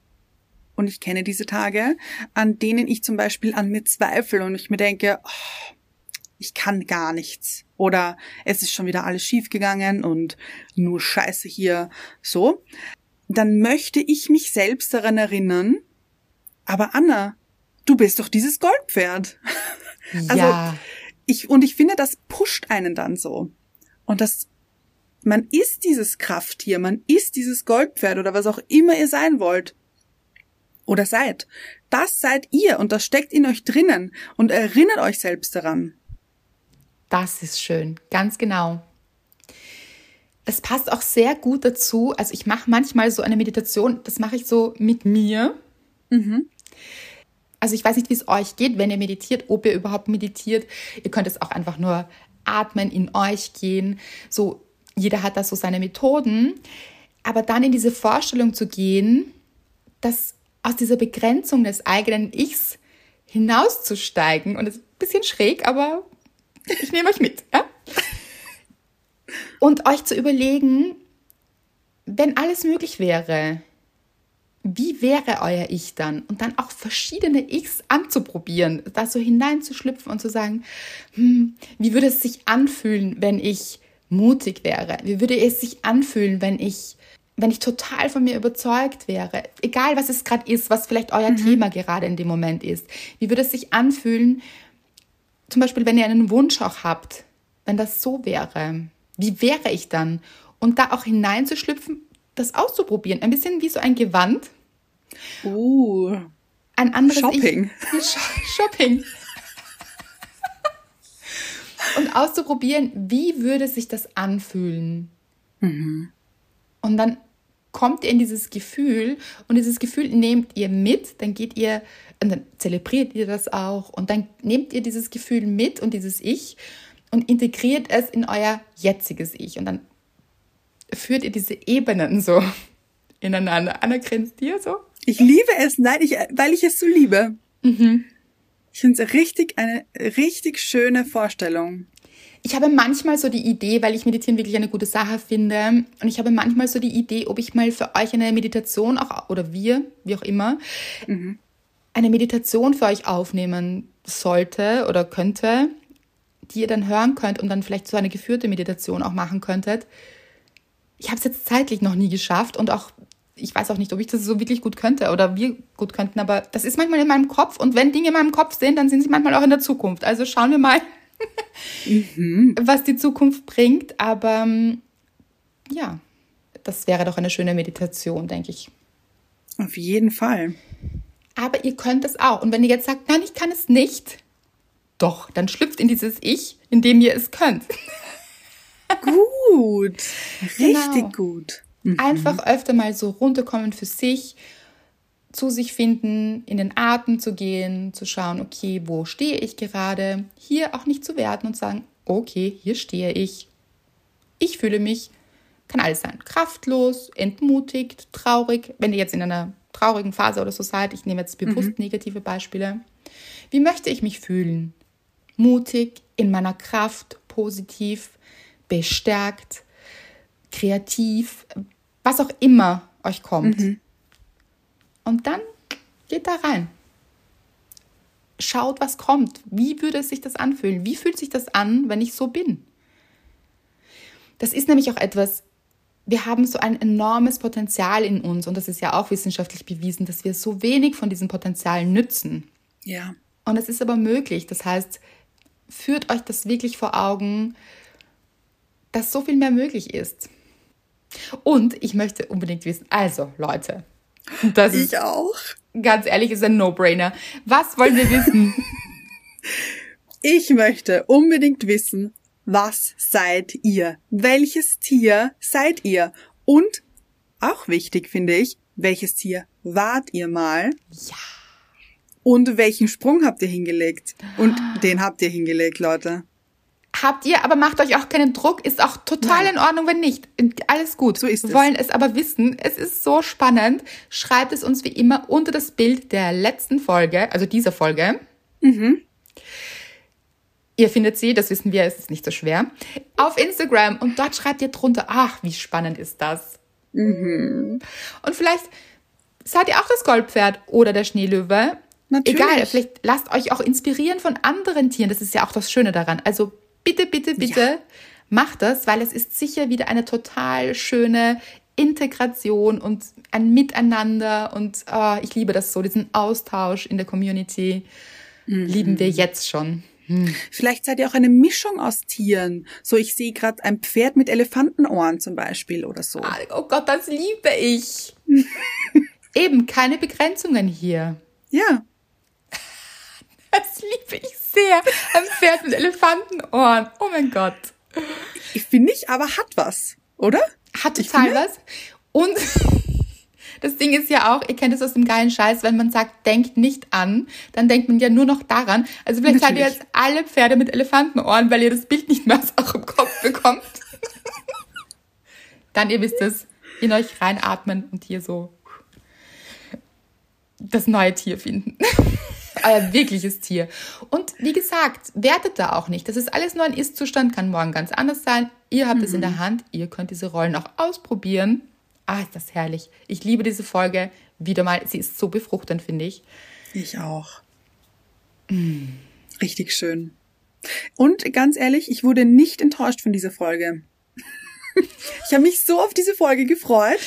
und ich kenne diese Tage, an denen ich zum Beispiel an mir zweifle und ich mir denke, oh, ich kann gar nichts. Oder es ist schon wieder alles schiefgegangen und nur Scheiße hier, so. Dann möchte ich mich selbst daran erinnern, aber Anna, du bist doch dieses Goldpferd. also ja. ich und ich finde, das pusht einen dann so. Und das man ist dieses Krafttier, man ist dieses Goldpferd oder was auch immer ihr sein wollt oder seid. Das seid ihr und das steckt in euch drinnen und erinnert euch selbst daran. Das ist schön, ganz genau. Es passt auch sehr gut dazu. Also ich mache manchmal so eine Meditation, das mache ich so mit mir. Mhm also ich weiß nicht, wie es euch geht, wenn ihr meditiert, ob ihr überhaupt meditiert. Ihr könnt es auch einfach nur atmen, in euch gehen. So, jeder hat da so seine Methoden. Aber dann in diese Vorstellung zu gehen, dass aus dieser Begrenzung des eigenen Ichs hinauszusteigen, und das ist ein bisschen schräg, aber ich nehme euch mit, ja? Und euch zu überlegen, wenn alles möglich wäre, wie wäre euer Ich dann? Und dann auch verschiedene Ichs anzuprobieren, da so hineinzuschlüpfen und zu sagen, hm, wie würde es sich anfühlen, wenn ich mutig wäre? Wie würde es sich anfühlen, wenn ich wenn ich total von mir überzeugt wäre, egal was es gerade ist, was vielleicht euer mhm. Thema gerade in dem Moment ist, wie würde es sich anfühlen, zum Beispiel, wenn ihr einen Wunsch auch habt, wenn das so wäre, wie wäre ich dann? Und da auch hineinzuschlüpfen, das auszuprobieren, ein bisschen wie so ein Gewand. Uh. Ein anderes Shopping. Ich, Shopping. Und auszuprobieren, wie würde sich das anfühlen? Mhm. Und dann kommt ihr in dieses Gefühl und dieses Gefühl nehmt ihr mit, dann geht ihr und dann zelebriert ihr das auch und dann nehmt ihr dieses Gefühl mit und dieses Ich und integriert es in euer jetziges Ich und dann führt ihr diese Ebenen so ineinander. Anna, grinst dir so? Ich liebe es, nein, ich, weil ich es so liebe. Mhm. Ich finde es richtig, eine richtig schöne Vorstellung. Ich habe manchmal so die Idee, weil ich Meditieren wirklich eine gute Sache finde, und ich habe manchmal so die Idee, ob ich mal für euch eine Meditation auch, oder wir, wie auch immer, mhm. eine Meditation für euch aufnehmen sollte oder könnte, die ihr dann hören könnt und dann vielleicht so eine geführte Meditation auch machen könntet. Ich habe es jetzt zeitlich noch nie geschafft und auch ich weiß auch nicht, ob ich das so wirklich gut könnte oder wir gut könnten, aber das ist manchmal in meinem Kopf und wenn Dinge in meinem Kopf sind, dann sind sie manchmal auch in der Zukunft. Also schauen wir mal, mhm. was die Zukunft bringt. Aber ähm, ja, das wäre doch eine schöne Meditation, denke ich. Auf jeden Fall. Aber ihr könnt es auch. Und wenn ihr jetzt sagt, nein, ich kann es nicht, doch, dann schlüpft in dieses Ich, in dem ihr es könnt. gut. Richtig genau. gut. Mhm. Einfach öfter mal so runterkommen für sich, zu sich finden, in den Atem zu gehen, zu schauen, okay, wo stehe ich gerade? Hier auch nicht zu werten und sagen, okay, hier stehe ich. Ich fühle mich, kann alles sein, kraftlos, entmutigt, traurig. Wenn ihr jetzt in einer traurigen Phase oder so seid, ich nehme jetzt bewusst mhm. negative Beispiele. Wie möchte ich mich fühlen? Mutig, in meiner Kraft, positiv, bestärkt, kreativ, was auch immer euch kommt. Mhm. Und dann geht da rein. Schaut, was kommt. Wie würde sich das anfühlen? Wie fühlt sich das an, wenn ich so bin? Das ist nämlich auch etwas, wir haben so ein enormes Potenzial in uns und das ist ja auch wissenschaftlich bewiesen, dass wir so wenig von diesem Potenzial nützen. Ja. Und es ist aber möglich. Das heißt, führt euch das wirklich vor Augen, dass so viel mehr möglich ist. Und ich möchte unbedingt wissen, also Leute, das ich auch. Ganz ehrlich, ist ein No-Brainer. Was wollen wir wissen? ich möchte unbedingt wissen, was seid ihr? Welches Tier seid ihr? Und auch wichtig finde ich, welches Tier wart ihr mal? Ja. Und welchen Sprung habt ihr hingelegt? Und den habt ihr hingelegt, Leute habt ihr, aber macht euch auch keinen Druck, ist auch total Nein. in Ordnung, wenn nicht. Alles gut. So ist Wir wollen es aber wissen. Es ist so spannend. Schreibt es uns wie immer unter das Bild der letzten Folge, also dieser Folge. Mhm. Ihr findet sie, das wissen wir, es ist nicht so schwer, auf Instagram und dort schreibt ihr drunter, ach, wie spannend ist das. Mhm. Und vielleicht seid ihr auch das Goldpferd oder der Schneelöwe. Natürlich. Egal, vielleicht lasst euch auch inspirieren von anderen Tieren. Das ist ja auch das Schöne daran. Also bitte, bitte, bitte ja. macht das, weil es ist sicher wieder eine total schöne Integration und ein Miteinander und oh, ich liebe das so, diesen Austausch in der Community mhm. lieben wir jetzt schon. Hm. Vielleicht seid ihr auch eine Mischung aus Tieren. So, ich sehe gerade ein Pferd mit Elefantenohren zum Beispiel oder so. Ah, oh Gott, das liebe ich. Eben, keine Begrenzungen hier. Ja. Das liebe ich sehr. Ein Pferd mit Elefantenohren. Oh mein Gott. Ich finde ich, aber hat was, oder? Hat total was. Und das Ding ist ja auch, ihr kennt es aus dem geilen Scheiß, wenn man sagt, denkt nicht an, dann denkt man ja nur noch daran. Also vielleicht Natürlich. seid ihr jetzt alle Pferde mit Elefantenohren, weil ihr das Bild nicht mehr aus eurem Kopf bekommt. dann ihr wisst es, in euch reinatmen und hier so das neue Tier finden euer wirkliches Tier. Und wie gesagt, wertet da auch nicht. Das ist alles nur ein Ist-Zustand, kann morgen ganz anders sein. Ihr habt mhm. es in der mhm. Hand, ihr könnt diese Rollen auch ausprobieren. Ah, ist das herrlich. Ich liebe diese Folge. wieder mal. Sie ist so befruchtend, finde ich. Ich auch. Mm. Richtig schön. Und ganz ehrlich, ich wurde nicht enttäuscht von dieser Folge. Ich habe mich so auf diese Folge gefreut.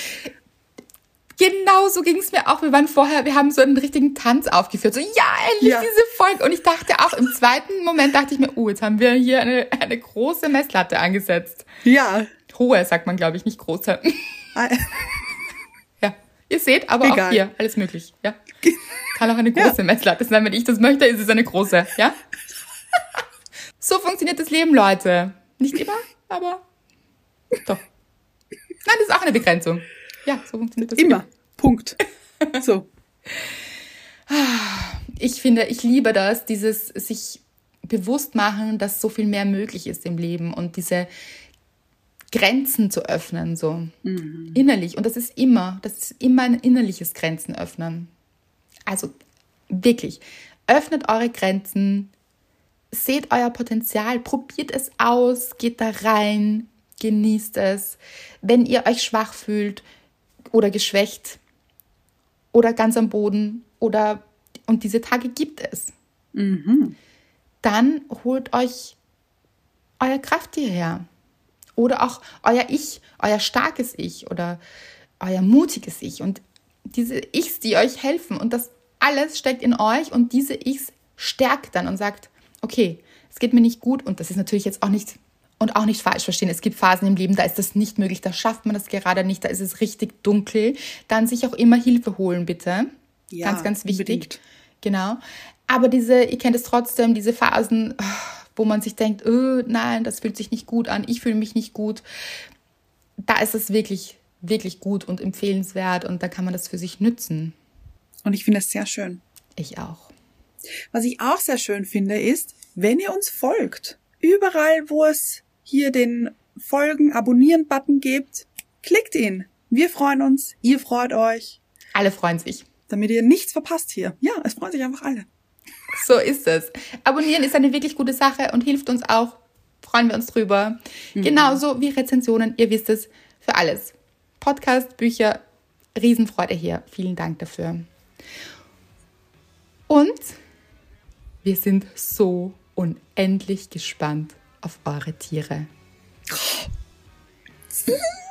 Genau so ging es mir auch. Wir waren vorher, wir haben so einen richtigen Tanz aufgeführt. So, ja, endlich ja. diese Folge. Und ich dachte auch, im zweiten Moment dachte ich mir, oh, jetzt haben wir hier eine, eine große Messlatte angesetzt. Ja. Hohe, sagt man, glaube ich, nicht große. ja, ihr seht, aber Egal. auch hier, alles möglich. Ja. Kann auch eine große ja. Messlatte sein. Wenn ich das möchte, ist es eine große. Ja. So funktioniert das Leben, Leute. Nicht immer, aber doch. Nein, das ist auch eine Begrenzung. Ja, so funktioniert das. Immer. Leben. Punkt. So. Ich finde, ich liebe das, dieses sich bewusst machen, dass so viel mehr möglich ist im Leben und diese Grenzen zu öffnen, so mhm. innerlich. Und das ist immer, das ist immer ein innerliches Grenzen öffnen. Also wirklich, öffnet eure Grenzen, seht euer Potenzial, probiert es aus, geht da rein, genießt es. Wenn ihr euch schwach fühlt oder geschwächt oder ganz am Boden oder und diese Tage gibt es, mhm. dann holt euch euer Kraft hierher. Oder auch euer Ich, euer starkes Ich oder euer mutiges Ich und diese Ichs, die euch helfen. Und das alles steckt in euch und diese Ichs stärkt dann und sagt, okay, es geht mir nicht gut und das ist natürlich jetzt auch nicht und auch nicht falsch verstehen. Es gibt Phasen im Leben, da ist das nicht möglich, da schafft man das gerade nicht, da ist es richtig dunkel. Dann sich auch immer Hilfe holen, bitte. Ja, ganz, ganz wichtig. Unbedingt. Genau. Aber diese, ihr kennt es trotzdem, diese Phasen, wo man sich denkt, oh, nein, das fühlt sich nicht gut an, ich fühle mich nicht gut. Da ist es wirklich, wirklich gut und empfehlenswert und da kann man das für sich nützen. Und ich finde es sehr schön. Ich auch. Was ich auch sehr schön finde, ist, wenn ihr uns folgt. Überall, wo es hier den Folgen abonnieren Button gibt, klickt ihn. Wir freuen uns, ihr freut euch. Alle freuen sich. Damit ihr nichts verpasst hier. Ja, es freuen sich einfach alle. So ist es. Abonnieren ist eine wirklich gute Sache und hilft uns auch. Freuen wir uns drüber. Mhm. Genauso wie Rezensionen, ihr wisst es, für alles. Podcast, Bücher, Riesenfreude hier. Vielen Dank dafür. Und wir sind so unendlich gespannt auf eure Tiere.